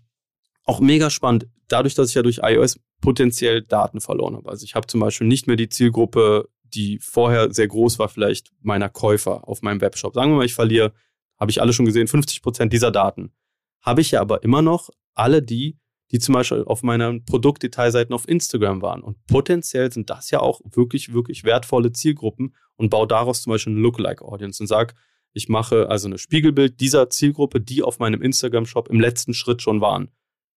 auch mega spannend, dadurch, dass ich ja durch iOS potenziell Daten verloren habe. Also ich habe zum Beispiel nicht mehr die Zielgruppe, die vorher sehr groß war, vielleicht meiner Käufer auf meinem Webshop. Sagen wir mal, ich verliere, habe ich alle schon gesehen, 50 Prozent dieser Daten. Habe ich ja aber immer noch alle die, die zum Beispiel auf meinen Produktdetailseiten auf Instagram waren. Und potenziell sind das ja auch wirklich, wirklich wertvolle Zielgruppen und baue daraus zum Beispiel eine Lookalike-Audience und sage, ich mache also eine Spiegelbild dieser Zielgruppe, die auf meinem Instagram-Shop im letzten Schritt schon waren.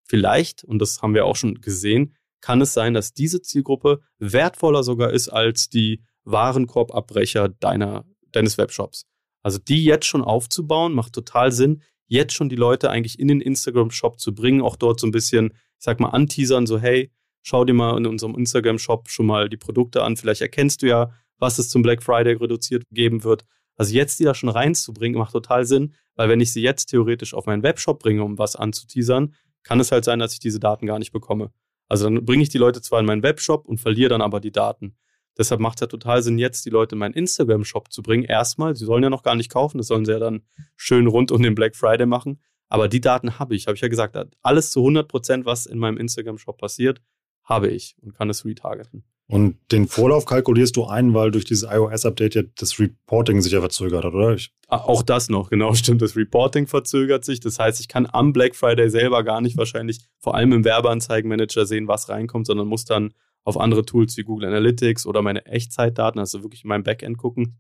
Vielleicht, und das haben wir auch schon gesehen, kann es sein, dass diese Zielgruppe wertvoller sogar ist als die Warenkorbabbrecher deiner, deines Webshops. Also die jetzt schon aufzubauen, macht total Sinn, jetzt schon die Leute eigentlich in den Instagram-Shop zu bringen, auch dort so ein bisschen, ich sag mal, anteasern, so hey, schau dir mal in unserem Instagram-Shop schon mal die Produkte an, vielleicht erkennst du ja, was es zum Black Friday reduziert geben wird. Also jetzt die da schon reinzubringen, macht total Sinn, weil wenn ich sie jetzt theoretisch auf meinen Webshop bringe, um was anzuteasern, kann es halt sein, dass ich diese Daten gar nicht bekomme. Also dann bringe ich die Leute zwar in meinen Webshop und verliere dann aber die Daten. Deshalb macht es ja total Sinn, jetzt die Leute in meinen Instagram-Shop zu bringen. Erstmal, sie sollen ja noch gar nicht kaufen, das sollen sie ja dann schön rund um den Black Friday machen. Aber die Daten habe ich, habe ich ja gesagt, alles zu 100 Prozent, was in meinem Instagram-Shop passiert, habe ich und kann es retargeten. Und den Vorlauf kalkulierst du ein, weil durch dieses iOS-Update ja das Reporting sich ja verzögert hat, oder? Ich ah, auch das noch, genau, stimmt. Das Reporting verzögert sich. Das heißt, ich kann am Black Friday selber gar nicht wahrscheinlich, vor allem im Werbeanzeigenmanager sehen, was reinkommt, sondern muss dann auf andere Tools wie Google Analytics oder meine Echtzeitdaten, also wirklich in meinem Backend gucken.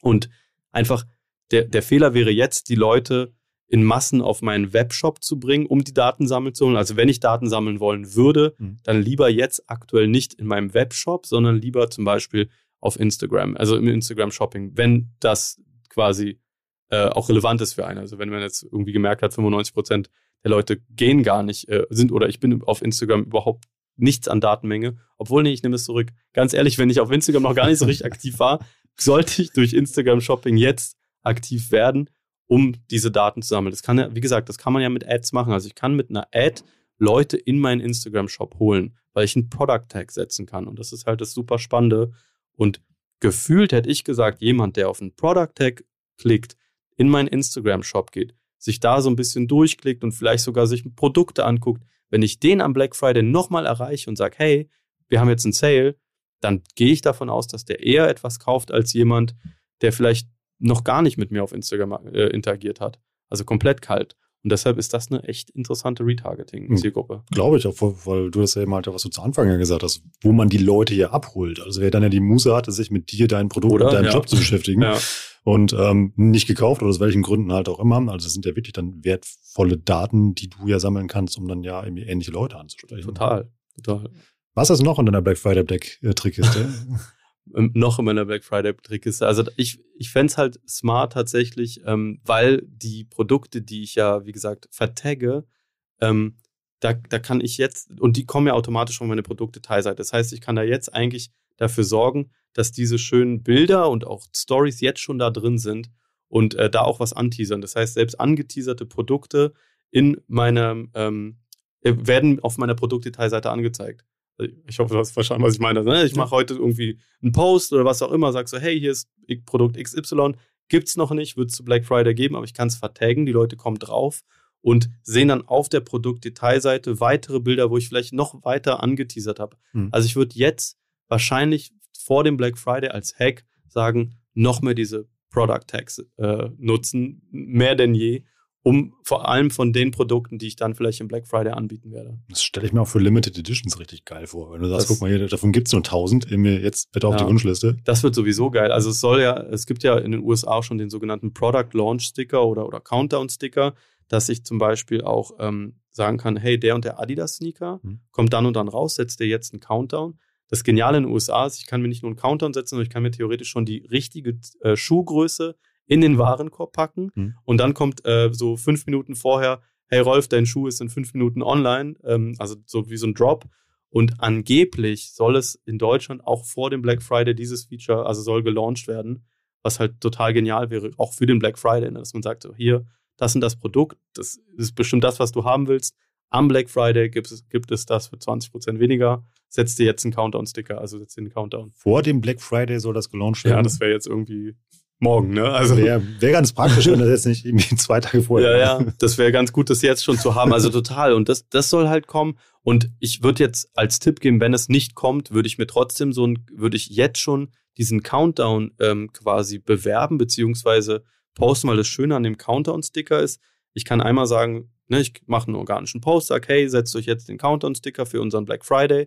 Und einfach der, der Fehler wäre jetzt, die Leute in Massen auf meinen Webshop zu bringen, um die Daten sammeln zu holen. Also wenn ich Daten sammeln wollen würde, mhm. dann lieber jetzt aktuell nicht in meinem Webshop, sondern lieber zum Beispiel auf Instagram, also im Instagram Shopping, wenn das quasi äh, auch relevant ist für einen. Also wenn man jetzt irgendwie gemerkt hat, 95 Prozent der Leute gehen gar nicht, äh, sind oder ich bin auf Instagram überhaupt nichts an Datenmenge. Obwohl, nee, ich nehme es zurück. Ganz ehrlich, wenn ich auf Instagram noch gar nicht so richtig aktiv war, sollte ich durch Instagram Shopping jetzt aktiv werden, um diese Daten zu sammeln. Das kann ja, wie gesagt, das kann man ja mit Ads machen. Also ich kann mit einer Ad Leute in meinen Instagram Shop holen, weil ich einen Product Tag setzen kann. Und das ist halt das super Spannende. Und gefühlt hätte ich gesagt, jemand, der auf einen Product Tag klickt, in meinen Instagram Shop geht, sich da so ein bisschen durchklickt und vielleicht sogar sich Produkte anguckt, wenn ich den am Black Friday nochmal erreiche und sage, hey, wir haben jetzt einen Sale, dann gehe ich davon aus, dass der eher etwas kauft als jemand, der vielleicht noch gar nicht mit mir auf Instagram äh, interagiert hat. Also komplett kalt. Und deshalb ist das eine echt interessante Retargeting-Zielgruppe. Hm, Glaube ich auch, weil du das ja eben halt, was du zu Anfang ja gesagt hast, wo man die Leute hier abholt. Also wer dann ja die Muße hatte, sich mit dir, deinem Produkt oder? und deinem ja. Job zu beschäftigen, ja und ähm, nicht gekauft oder aus welchen Gründen halt auch immer. Also das sind ja wirklich dann wertvolle Daten, die du ja sammeln kannst, um dann ja irgendwie ähnliche Leute anzusprechen. Total, total. Was ist noch in deiner Black Friday Black äh, Trickkiste? Ähm, noch in meiner Black Friday Trickkiste. Also ich, ich fände es halt smart tatsächlich, ähm, weil die Produkte, die ich ja, wie gesagt, vertagge, ähm, da, da kann ich jetzt, und die kommen ja automatisch von meiner Produktdetailseite. Das heißt, ich kann da jetzt eigentlich dafür sorgen, dass diese schönen Bilder und auch Stories jetzt schon da drin sind und äh, da auch was anteasern. Das heißt, selbst angeteaserte Produkte in meinem ähm, äh, werden auf meiner Produktdetailseite angezeigt. Äh, ich hoffe, du hast verstanden, was ich meine. Ne? Ich mache heute irgendwie einen Post oder was auch immer, sag so, hey, hier ist Produkt XY, gibt's noch nicht, wird es zu Black Friday geben, aber ich kann es vertaggen, die Leute kommen drauf und sehen dann auf der Produktdetailseite weitere Bilder, wo ich vielleicht noch weiter angeteasert habe. Hm. Also ich würde jetzt wahrscheinlich vor dem Black Friday als Hack sagen, noch mehr diese Product Tags äh, nutzen, mehr denn je, um vor allem von den Produkten, die ich dann vielleicht im Black Friday anbieten werde. Das stelle ich mir auch für Limited Editions richtig geil vor. Wenn du sagst, das, guck mal hier, davon gibt es nur 1000, jetzt bitte auf ja, die Wunschliste. Das wird sowieso geil. Also es soll ja, es gibt ja in den USA auch schon den sogenannten Product Launch Sticker oder, oder Countdown Sticker, dass ich zum Beispiel auch ähm, sagen kann, hey, der und der Adidas Sneaker hm. kommt dann und dann raus, setzt dir jetzt einen Countdown das Geniale in den USA ist, ich kann mir nicht nur einen Countdown setzen, sondern ich kann mir theoretisch schon die richtige äh, Schuhgröße in den Warenkorb packen. Mhm. Und dann kommt äh, so fünf Minuten vorher, hey Rolf, dein Schuh ist in fünf Minuten online, ähm, also so wie so ein Drop. Und angeblich soll es in Deutschland auch vor dem Black Friday dieses Feature, also soll gelauncht werden, was halt total genial wäre, auch für den Black Friday, ne? dass man sagt, so, hier, das sind das Produkt, das ist bestimmt das, was du haben willst. Am Black Friday gibt es, gibt es das für 20% weniger. Setz dir jetzt einen Countdown-Sticker, also setz dir einen Countdown. Vor dem Black Friday soll das gelauncht werden? Ja, das wäre jetzt irgendwie morgen, ne? Also wäre wär ganz praktisch, wenn das jetzt nicht irgendwie zwei Tage vorher. Ja, ja, das wäre ganz gut, das jetzt schon zu haben. Also total. Und das, das soll halt kommen. Und ich würde jetzt als Tipp geben, wenn es nicht kommt, würde ich mir trotzdem so ein, würde ich jetzt schon diesen Countdown ähm, quasi bewerben, beziehungsweise posten, weil das Schöne an dem Countdown-Sticker ist, ich kann einmal sagen, ne, ich mache einen organischen Post, sage, hey, setzt euch jetzt den Countdown-Sticker für unseren Black Friday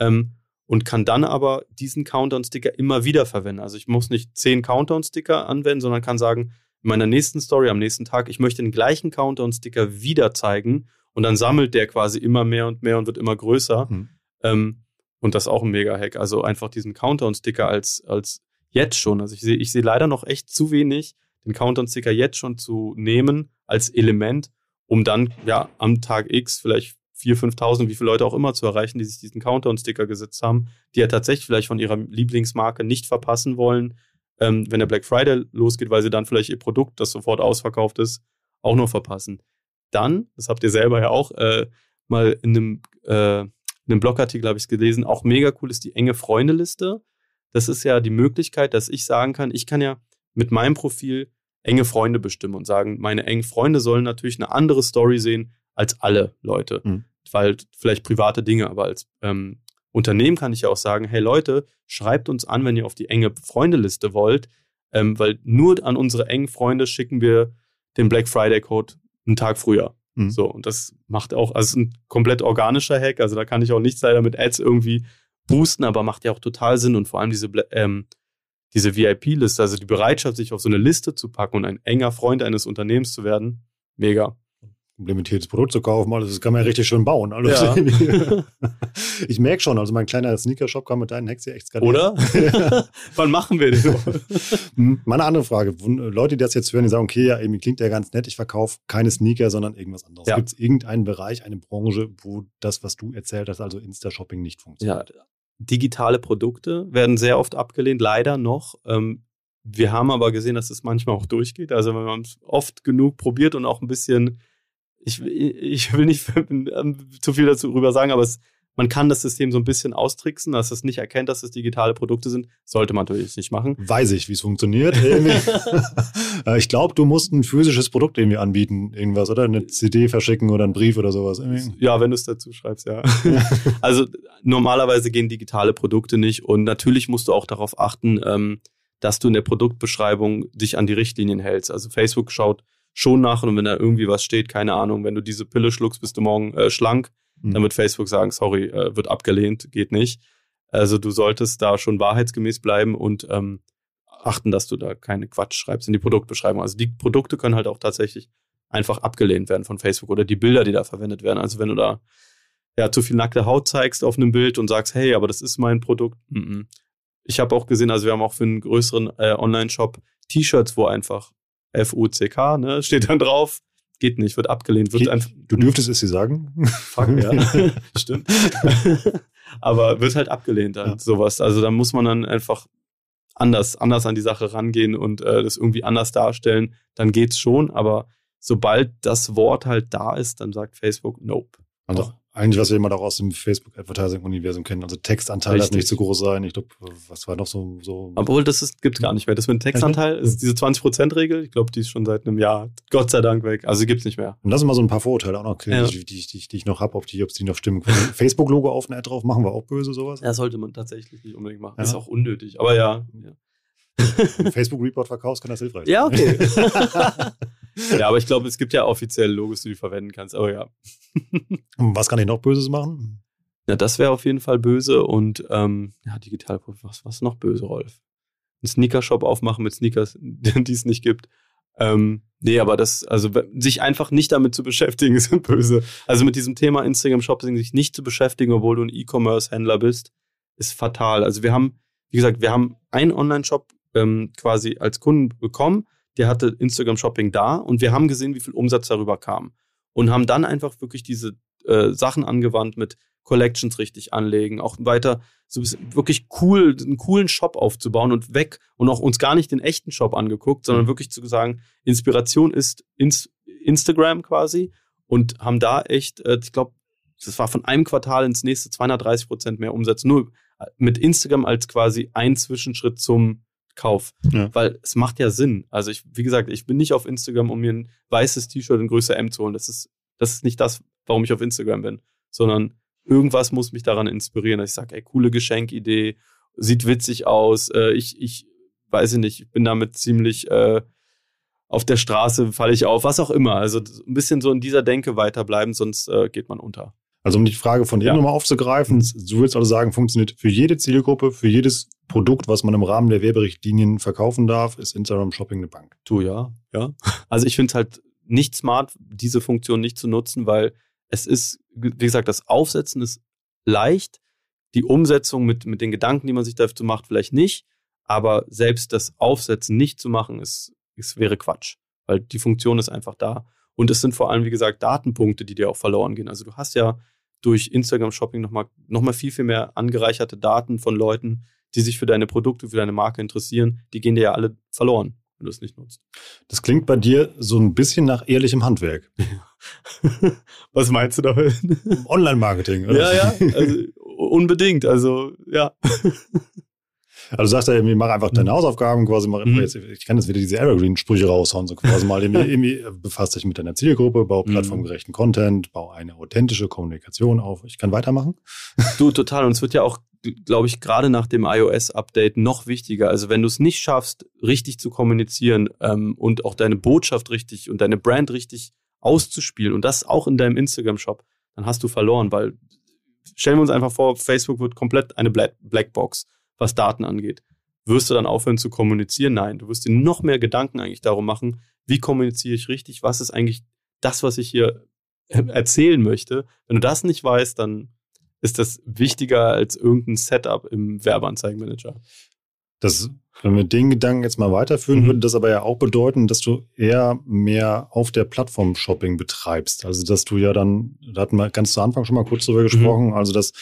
ähm, und kann dann aber diesen Countdown-Sticker immer wieder verwenden. Also ich muss nicht zehn Countdown-Sticker anwenden, sondern kann sagen, in meiner nächsten Story am nächsten Tag, ich möchte den gleichen Countdown-Sticker wieder zeigen und dann sammelt der quasi immer mehr und mehr und wird immer größer. Mhm. Ähm, und das ist auch ein Mega-Hack. Also einfach diesen Countdown-Sticker als, als jetzt schon. Also ich sehe ich seh leider noch echt zu wenig, den Countdown-Sticker jetzt schon zu nehmen als Element, um dann ja am Tag X vielleicht 4.000, 5.000, wie viele Leute auch immer zu erreichen, die sich diesen Countdown-Sticker gesetzt haben, die ja tatsächlich vielleicht von ihrer Lieblingsmarke nicht verpassen wollen, ähm, wenn der Black Friday losgeht, weil sie dann vielleicht ihr Produkt, das sofort ausverkauft ist, auch noch verpassen. Dann, das habt ihr selber ja auch äh, mal in einem, äh, in einem Blogartikel habe ich es gelesen, auch mega cool ist die enge Freundeliste. Das ist ja die Möglichkeit, dass ich sagen kann, ich kann ja mit meinem Profil enge Freunde bestimmen und sagen, meine engen Freunde sollen natürlich eine andere Story sehen als alle Leute. Mhm. Weil vielleicht private Dinge, aber als ähm, Unternehmen kann ich ja auch sagen, hey Leute, schreibt uns an, wenn ihr auf die enge Freundeliste wollt, ähm, weil nur an unsere engen Freunde schicken wir den Black Friday Code einen Tag früher. Mhm. So, und das macht auch, also ein komplett organischer Hack, also da kann ich auch nichts leider mit Ads irgendwie boosten, aber macht ja auch total Sinn und vor allem diese, ähm, diese VIP-Liste, also die Bereitschaft, sich auf so eine Liste zu packen und ein enger Freund eines Unternehmens zu werden, mega limitiertes Produkt zu kaufen, alles, das kann man ja richtig schön bauen. Also ja. ich merke schon, also mein kleiner Sneaker-Shop kann mit deinen Hacks ja echt skalieren. Oder? Wann machen wir den? Hm, Meine andere Frage, Leute, die das jetzt hören, die sagen, okay, ja, irgendwie klingt ja ganz nett, ich verkaufe keine Sneaker, sondern irgendwas anderes. Ja. Gibt es irgendeinen Bereich, eine Branche, wo das, was du erzählt hast, also Insta-Shopping nicht funktioniert? Ja, digitale Produkte werden sehr oft abgelehnt, leider noch. Ähm, wir haben aber gesehen, dass es manchmal auch durchgeht. Also wenn man es oft genug probiert und auch ein bisschen ich, ich will nicht ähm, zu viel dazu rüber sagen, aber es, man kann das System so ein bisschen austricksen, dass es nicht erkennt, dass es digitale Produkte sind. Sollte man natürlich nicht machen. Weiß ich, wie es funktioniert. Äh, ich glaube, du musst ein physisches Produkt irgendwie anbieten, irgendwas, oder? Eine CD verschicken oder einen Brief oder sowas. Ja, wenn du es dazu schreibst, ja. also normalerweise gehen digitale Produkte nicht und natürlich musst du auch darauf achten, ähm, dass du in der Produktbeschreibung dich an die Richtlinien hältst. Also Facebook schaut schon nach und wenn da irgendwie was steht, keine Ahnung, wenn du diese Pille schluckst, bist du morgen äh, schlank, mhm. dann wird Facebook sagen, sorry, äh, wird abgelehnt, geht nicht. Also du solltest da schon wahrheitsgemäß bleiben und ähm, achten, dass du da keine Quatsch schreibst in die Produktbeschreibung. Also die Produkte können halt auch tatsächlich einfach abgelehnt werden von Facebook oder die Bilder, die da verwendet werden. Also wenn du da ja zu viel nackte Haut zeigst auf einem Bild und sagst, hey, aber das ist mein Produkt. Mm -mm. Ich habe auch gesehen, also wir haben auch für einen größeren äh, Online-Shop T-Shirts, wo einfach F-U-C-K, ne, steht dann drauf. Geht nicht, wird abgelehnt. Wird einfach, du dürftest es dir sagen. Fuck, ja. Stimmt. Aber wird halt abgelehnt dann, ja. sowas. Also da muss man dann einfach anders, anders an die Sache rangehen und äh, das irgendwie anders darstellen. Dann geht's schon, aber sobald das Wort halt da ist, dann sagt Facebook Nope. Also eigentlich, was wir immer auch aus dem Facebook-Advertising-Universum kennen. Also Textanteil Richtig. darf nicht zu groß sein. Ich glaube, was war noch so. so Obwohl, das gibt es gar nicht mehr. Das mit dem Textanteil ist diese 20%-Regel. Ich glaube, die ist schon seit einem Jahr, Gott sei Dank, weg. Also gibt es nicht mehr. Und das sind mal so ein paar Vorurteile auch noch, ja. die, die, die, die, ich noch habe, ob die, ob die noch stimmen. Facebook-Logo auf eine Ad drauf machen wir auch böse, sowas? Ja, sollte man tatsächlich nicht unbedingt machen. Ja. Ist auch unnötig. Aber ja. ja. Facebook-Report verkaufst, kann das hilfreich sein. Ja, okay. ja, aber ich glaube, es gibt ja offiziell Logos, die du verwenden kannst. Aber ja. Was kann ich noch Böses machen? Ja, das wäre auf jeden Fall böse. Und ähm, ja, digital, was, was noch böse, Rolf? Ein Sneaker-Shop aufmachen mit Sneakers, die es nicht gibt. Ähm, nee, aber das, also sich einfach nicht damit zu beschäftigen, ist böse. Also mit diesem Thema Instagram-Shopping sich nicht zu beschäftigen, obwohl du ein E-Commerce-Händler bist, ist fatal. Also wir haben, wie gesagt, wir haben einen Online-Shop ähm, quasi als Kunden bekommen, der hatte Instagram Shopping da und wir haben gesehen, wie viel Umsatz darüber kam. Und haben dann einfach wirklich diese äh, Sachen angewandt mit Collections richtig anlegen, auch weiter so wirklich cool, einen coolen Shop aufzubauen und weg und auch uns gar nicht den echten Shop angeguckt, sondern mhm. wirklich zu sagen, Inspiration ist ins Instagram quasi und haben da echt, äh, ich glaube, das war von einem Quartal ins nächste 230 Prozent mehr Umsatz, nur mit Instagram als quasi ein Zwischenschritt zum Kauf. Ja. Weil es macht ja Sinn. Also ich, wie gesagt, ich bin nicht auf Instagram, um mir ein weißes T-Shirt in Größe M zu holen. Das ist, das ist nicht das, warum ich auf Instagram bin, sondern irgendwas muss mich daran inspirieren, dass ich sage, ey, coole Geschenkidee, sieht witzig aus, äh, ich, ich weiß nicht, ich bin damit ziemlich, äh, auf der Straße falle ich auf, was auch immer. Also ein bisschen so in dieser Denke weiterbleiben, sonst äh, geht man unter. Also um die Frage von dir ja. nochmal aufzugreifen, du willst also sagen, funktioniert für jede Zielgruppe, für jedes Produkt, was man im Rahmen der Werberichtlinien verkaufen darf, ist Instagram Shopping eine Bank. Du ja, ja. Also ich finde es halt nicht smart, diese Funktion nicht zu nutzen, weil es ist, wie gesagt, das Aufsetzen ist leicht, die Umsetzung mit, mit den Gedanken, die man sich dazu macht, vielleicht nicht, aber selbst das Aufsetzen nicht zu machen, ist, ist, wäre Quatsch, weil die Funktion ist einfach da. Und es sind vor allem, wie gesagt, Datenpunkte, die dir auch verloren gehen. Also du hast ja durch Instagram Shopping nochmal noch mal viel, viel mehr angereicherte Daten von Leuten, die sich für deine Produkte, für deine Marke interessieren. Die gehen dir ja alle verloren wenn du es nicht nutzt. Das klingt bei dir so ein bisschen nach ehrlichem Handwerk. Was meinst du damit? Online-Marketing, oder? Ja, ja, also unbedingt. Also, ja. Also du sagst ja, irgendwie, mach einfach deine mhm. Hausaufgaben, quasi mach mhm. jetzt, ich kann jetzt wieder diese Evergreen-Sprüche raushauen, so quasi mal irgendwie, irgendwie befasst dich mit deiner Zielgruppe, bau mhm. plattformgerechten Content, bau eine authentische Kommunikation auf. Ich kann weitermachen. Du, total. Und es wird ja auch, glaube ich, gerade nach dem iOS-Update noch wichtiger. Also wenn du es nicht schaffst, richtig zu kommunizieren ähm, und auch deine Botschaft richtig und deine Brand richtig auszuspielen und das auch in deinem Instagram-Shop, dann hast du verloren, weil stellen wir uns einfach vor, Facebook wird komplett eine Blackbox was Daten angeht. Wirst du dann aufhören zu kommunizieren? Nein, du wirst dir noch mehr Gedanken eigentlich darum machen, wie kommuniziere ich richtig, was ist eigentlich das, was ich hier erzählen möchte. Wenn du das nicht weißt, dann ist das wichtiger als irgendein Setup im Werbeanzeigenmanager. Das, wenn wir den Gedanken jetzt mal weiterführen, mhm. würde das aber ja auch bedeuten, dass du eher mehr auf der Plattform Shopping betreibst. Also, dass du ja dann, da hatten wir ganz zu Anfang schon mal kurz drüber mhm. gesprochen, mhm. also, dass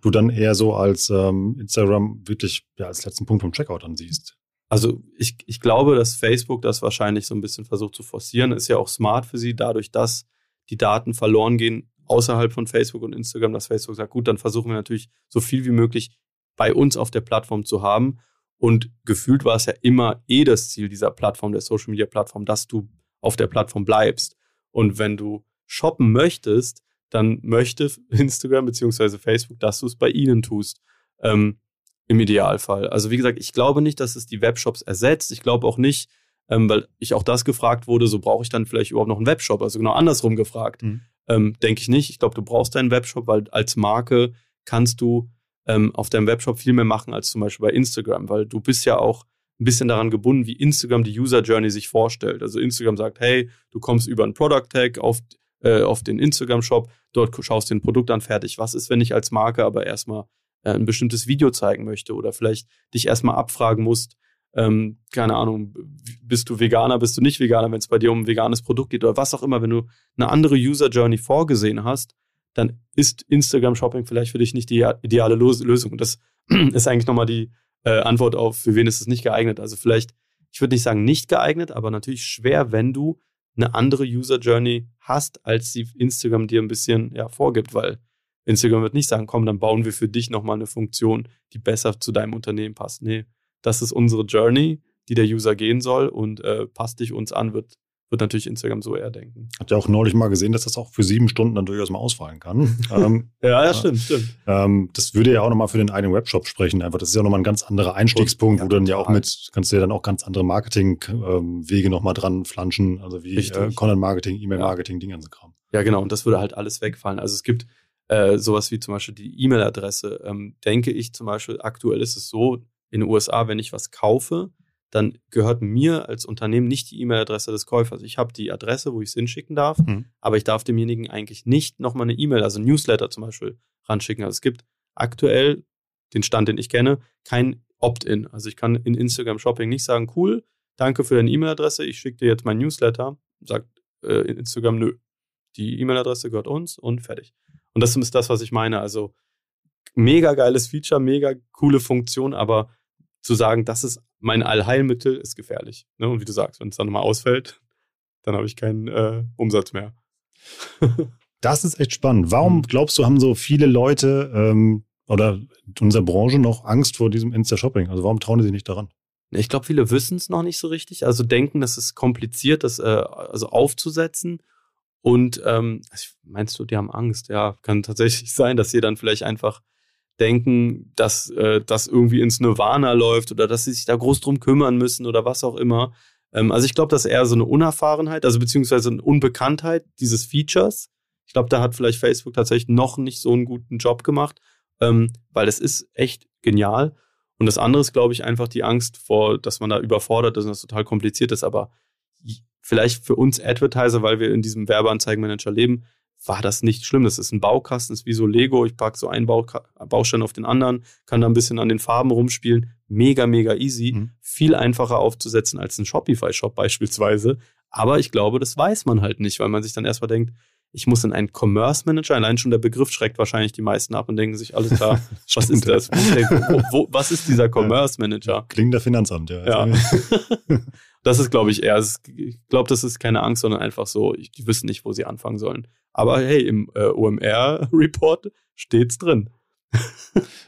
du dann eher so als ähm, Instagram wirklich ja, als letzten Punkt vom Checkout ansiehst. Also, ich, ich glaube, dass Facebook das wahrscheinlich so ein bisschen versucht zu forcieren. Ist ja auch smart für sie, dadurch, dass die Daten verloren gehen außerhalb von Facebook und Instagram, dass Facebook sagt, gut, dann versuchen wir natürlich so viel wie möglich bei uns auf der Plattform zu haben und gefühlt war es ja immer eh das Ziel dieser Plattform, der Social Media Plattform, dass du auf der Plattform bleibst. Und wenn du shoppen möchtest, dann möchte Instagram bzw. Facebook, dass du es bei ihnen tust. Ähm, Im Idealfall. Also wie gesagt, ich glaube nicht, dass es die Webshops ersetzt. Ich glaube auch nicht, ähm, weil ich auch das gefragt wurde, so brauche ich dann vielleicht überhaupt noch einen Webshop. Also genau andersrum gefragt. Mhm. Ähm, Denke ich nicht. Ich glaube, du brauchst deinen Webshop, weil als Marke kannst du ähm, auf deinem Webshop viel mehr machen als zum Beispiel bei Instagram, weil du bist ja auch ein bisschen daran gebunden, wie Instagram die User Journey sich vorstellt. Also Instagram sagt, hey, du kommst über einen Product Tag auf, äh, auf den Instagram Shop, dort schaust du ein Produkt an, fertig. Was ist, wenn ich als Marke aber erstmal äh, ein bestimmtes Video zeigen möchte oder vielleicht dich erstmal abfragen musst, ähm, keine Ahnung, bist du Veganer, bist du nicht Veganer, wenn es bei dir um ein veganes Produkt geht oder was auch immer, wenn du eine andere User Journey vorgesehen hast, dann ist Instagram Shopping vielleicht für dich nicht die ideale Lösung. Und das ist eigentlich nochmal die äh, Antwort auf, für wen ist es nicht geeignet. Also vielleicht, ich würde nicht sagen nicht geeignet, aber natürlich schwer, wenn du eine andere User Journey hast, als sie Instagram dir ein bisschen ja, vorgibt, weil Instagram wird nicht sagen, komm, dann bauen wir für dich nochmal eine Funktion, die besser zu deinem Unternehmen passt. Nee, das ist unsere Journey, die der User gehen soll und äh, passt dich uns an, wird wird natürlich Instagram so eher denken. Hat ja auch neulich mal gesehen, dass das auch für sieben Stunden dann durchaus mal ausfallen kann. ähm, ja, ja, stimmt, stimmt. Ähm, das würde ja auch nochmal für den eigenen Webshop sprechen. Einfach, das ist ja nochmal ein ganz anderer Einstiegspunkt, ja, wo du dann ja auch mit, kannst du ja dann auch ganz andere Marketing-Wege ähm, nochmal dran flanschen, also wie äh, Content-Marketing, E-Mail-Marketing, ja. den ganzen Kram. Ja, genau, und das würde halt alles wegfallen. Also es gibt äh, sowas wie zum Beispiel die E-Mail-Adresse. Ähm, denke ich zum Beispiel, aktuell ist es so, in den USA, wenn ich was kaufe, dann gehört mir als Unternehmen nicht die E-Mail-Adresse des Käufers. Ich habe die Adresse, wo ich es hinschicken darf, mhm. aber ich darf demjenigen eigentlich nicht nochmal eine E-Mail, also ein Newsletter zum Beispiel, ranschicken. Also es gibt aktuell den Stand, den ich kenne, kein Opt-in. Also ich kann in Instagram Shopping nicht sagen, cool, danke für deine E-Mail-Adresse, ich schicke dir jetzt mein Newsletter. Sagt äh, Instagram, nö. Die E-Mail-Adresse gehört uns und fertig. Und das ist das, was ich meine. Also mega geiles Feature, mega coole Funktion, aber zu sagen, das ist mein Allheilmittel, ist gefährlich. Ne? Und wie du sagst, wenn es dann nochmal ausfällt, dann habe ich keinen äh, Umsatz mehr. das ist echt spannend. Warum hm. glaubst du, haben so viele Leute ähm, oder in unserer Branche noch Angst vor diesem Insta-Shopping? Also warum trauen sie nicht daran? Ich glaube, viele wissen es noch nicht so richtig. Also denken, das ist kompliziert, das äh, also aufzusetzen. Und ähm, meinst du, die haben Angst? Ja, kann tatsächlich sein, dass sie dann vielleicht einfach denken, dass äh, das irgendwie ins Nirvana läuft oder dass sie sich da groß drum kümmern müssen oder was auch immer. Ähm, also ich glaube, das ist eher so eine Unerfahrenheit, also beziehungsweise eine Unbekanntheit dieses Features. Ich glaube, da hat vielleicht Facebook tatsächlich noch nicht so einen guten Job gemacht, ähm, weil es ist echt genial. Und das andere ist, glaube ich, einfach die Angst vor, dass man da überfordert ist und das total kompliziert ist. Aber vielleicht für uns Advertiser, weil wir in diesem Werbeanzeigenmanager leben, war das nicht schlimm. Das ist ein Baukasten, ist wie so Lego. Ich packe so einen Baustein auf den anderen, kann da ein bisschen an den Farben rumspielen. Mega, mega easy. Mhm. Viel einfacher aufzusetzen als ein Shopify-Shop beispielsweise. Aber ich glaube, das weiß man halt nicht, weil man sich dann erstmal denkt, ich muss in einen Commerce Manager, allein schon der Begriff schreckt wahrscheinlich die meisten ab und denken sich, alles klar, was ist das? Wo, wo, was ist dieser Commerce Manager? Klingt der Finanzamt, ja. ja. das ist, glaube ich, eher, ich glaube, das ist keine Angst, sondern einfach so, die wissen nicht, wo sie anfangen sollen. Aber hey, im äh, OMR-Report steht's drin.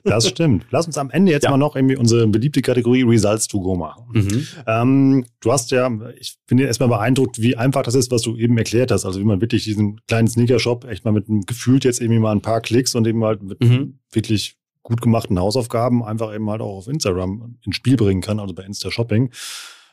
Das stimmt. Lass uns am Ende jetzt ja. mal noch irgendwie unsere beliebte Kategorie Results to go machen. Mhm. Ähm, du hast ja, ich bin dir erstmal beeindruckt, wie einfach das ist, was du eben erklärt hast. Also wie man wirklich diesen kleinen Sneaker-Shop echt mal mit einem gefühlt jetzt irgendwie mal ein paar Klicks und eben halt mit mhm. wirklich gut gemachten Hausaufgaben einfach eben halt auch auf Instagram ins Spiel bringen kann, also bei Insta Shopping.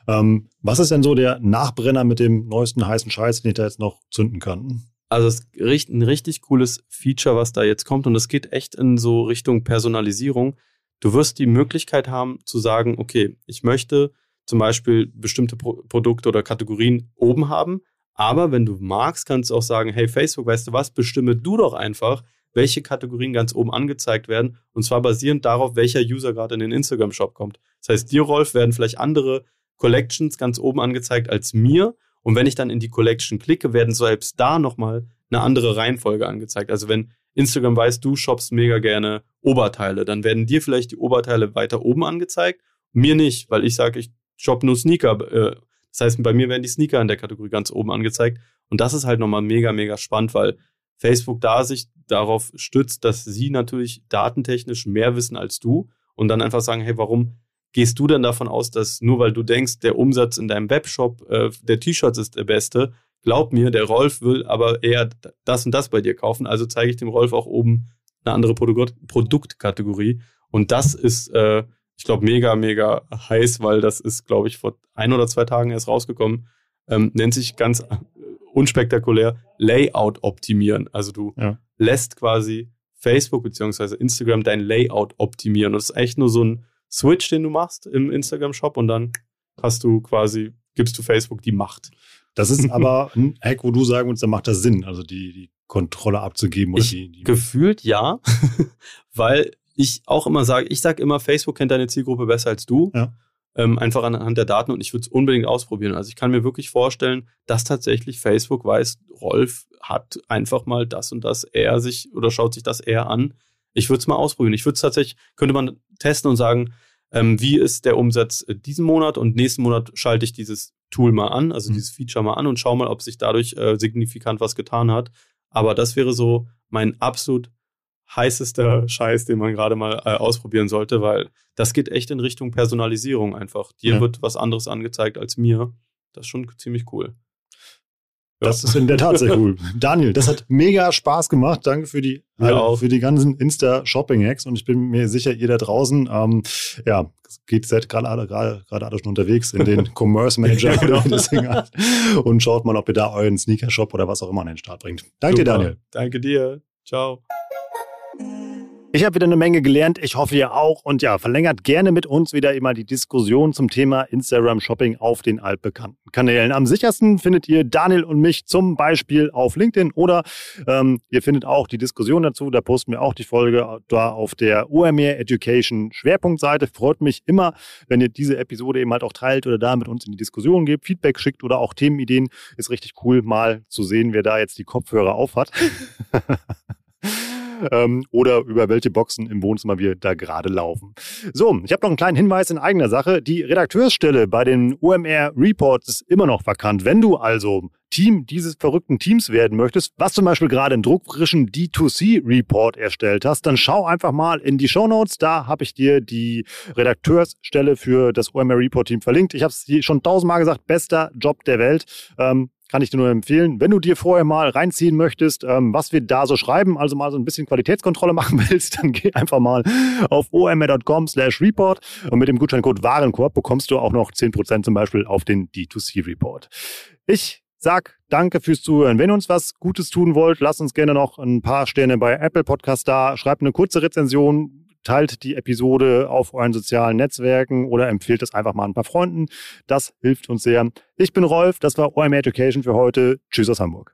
Ähm, was ist denn so der Nachbrenner mit dem neuesten heißen Scheiß, den ich da jetzt noch zünden kann? Also es ist ein richtig cooles Feature, was da jetzt kommt und es geht echt in so Richtung Personalisierung. Du wirst die Möglichkeit haben zu sagen, okay, ich möchte zum Beispiel bestimmte Pro Produkte oder Kategorien oben haben, aber wenn du magst, kannst du auch sagen, hey Facebook, weißt du was, bestimme du doch einfach, welche Kategorien ganz oben angezeigt werden und zwar basierend darauf, welcher User gerade in den Instagram-Shop kommt. Das heißt, dir, Rolf, werden vielleicht andere Collections ganz oben angezeigt als mir und wenn ich dann in die Collection klicke, werden selbst da nochmal eine andere Reihenfolge angezeigt. Also wenn Instagram weiß, du shoppst mega gerne Oberteile, dann werden dir vielleicht die Oberteile weiter oben angezeigt, mir nicht, weil ich sage, ich shoppe nur Sneaker. Äh, das heißt, bei mir werden die Sneaker in der Kategorie ganz oben angezeigt. Und das ist halt nochmal mega, mega spannend, weil Facebook da sich darauf stützt, dass sie natürlich datentechnisch mehr wissen als du und dann einfach sagen, hey, warum Gehst du denn davon aus, dass nur weil du denkst, der Umsatz in deinem Webshop äh, der T-Shirts ist der beste, glaub mir, der Rolf will aber eher das und das bei dir kaufen, also zeige ich dem Rolf auch oben eine andere Produkt Produktkategorie. Und das ist, äh, ich glaube, mega, mega heiß, weil das ist, glaube ich, vor ein oder zwei Tagen erst rausgekommen. Ähm, nennt sich ganz unspektakulär Layout optimieren. Also du ja. lässt quasi Facebook bzw. Instagram dein Layout optimieren. Und das ist echt nur so ein Switch, den du machst im Instagram-Shop und dann hast du quasi, gibst du Facebook die Macht. Das ist aber ein Hack, wo du sagen würdest, da macht das Sinn, also die, die Kontrolle abzugeben. Oder ich, die, die gefühlt ja, weil ich auch immer sage, ich sage immer, Facebook kennt deine Zielgruppe besser als du. Ja. Ähm, einfach anhand der Daten und ich würde es unbedingt ausprobieren. Also ich kann mir wirklich vorstellen, dass tatsächlich Facebook weiß, Rolf hat einfach mal das und das er sich oder schaut sich das eher an ich würde es mal ausprobieren. Ich würde es tatsächlich, könnte man testen und sagen, ähm, wie ist der Umsatz äh, diesen Monat und nächsten Monat schalte ich dieses Tool mal an, also mhm. dieses Feature mal an und schaue mal, ob sich dadurch äh, signifikant was getan hat. Aber das wäre so mein absolut heißester Scheiß, den man gerade mal äh, ausprobieren sollte, weil das geht echt in Richtung Personalisierung einfach. Dir ja. wird was anderes angezeigt als mir. Das ist schon ziemlich cool. Das ist in der Tat sehr cool. Daniel, das hat mega Spaß gemacht. Danke für die, ja, äh, für die ganzen Insta-Shopping-Hacks und ich bin mir sicher, ihr da draußen, ähm, ja, geht seid gerade alle, gerade, gerade alle schon unterwegs in den Commerce Manager ja, genau. und schaut mal, ob ihr da euren Sneaker-Shop oder was auch immer an den Start bringt. Danke Super. dir, Daniel. Danke dir. Ciao. Ich habe wieder eine Menge gelernt. Ich hoffe, ihr auch. Und ja, verlängert gerne mit uns wieder immer die Diskussion zum Thema Instagram Shopping auf den altbekannten Kanälen. Am sichersten findet ihr Daniel und mich zum Beispiel auf LinkedIn oder ähm, ihr findet auch die Diskussion dazu. Da posten wir auch die Folge da auf der OMR Education Schwerpunktseite. Freut mich immer, wenn ihr diese Episode eben halt auch teilt oder da mit uns in die Diskussion gebt, Feedback schickt oder auch Themenideen. Ist richtig cool, mal zu sehen, wer da jetzt die Kopfhörer auf hat. ähm, oder über welche Boxen im Wohnzimmer wir da gerade laufen. So, ich habe noch einen kleinen Hinweis in eigener Sache. Die Redakteursstelle bei den OMR Reports ist immer noch vakant. Wenn du also Team dieses verrückten Teams werden möchtest, was zum Beispiel gerade einen druckfrischen D2C-Report erstellt hast, dann schau einfach mal in die Show Notes. Da habe ich dir die Redakteursstelle für das OMR Report Team verlinkt. Ich habe es schon tausendmal gesagt, bester Job der Welt. Ähm, kann ich dir nur empfehlen. Wenn du dir vorher mal reinziehen möchtest, ähm, was wir da so schreiben, also mal so ein bisschen Qualitätskontrolle machen willst, dann geh einfach mal auf omr.com slash report und mit dem Gutscheincode Warenkorb bekommst du auch noch 10% zum Beispiel auf den D2C-Report. Ich sag danke fürs Zuhören. Wenn ihr uns was Gutes tun wollt, lasst uns gerne noch ein paar Sterne bei Apple Podcast da, schreibt eine kurze Rezension, teilt die Episode auf euren sozialen Netzwerken oder empfiehlt es einfach mal ein paar Freunden. Das hilft uns sehr. Ich bin Rolf, das war OMR Education für heute. Tschüss aus Hamburg.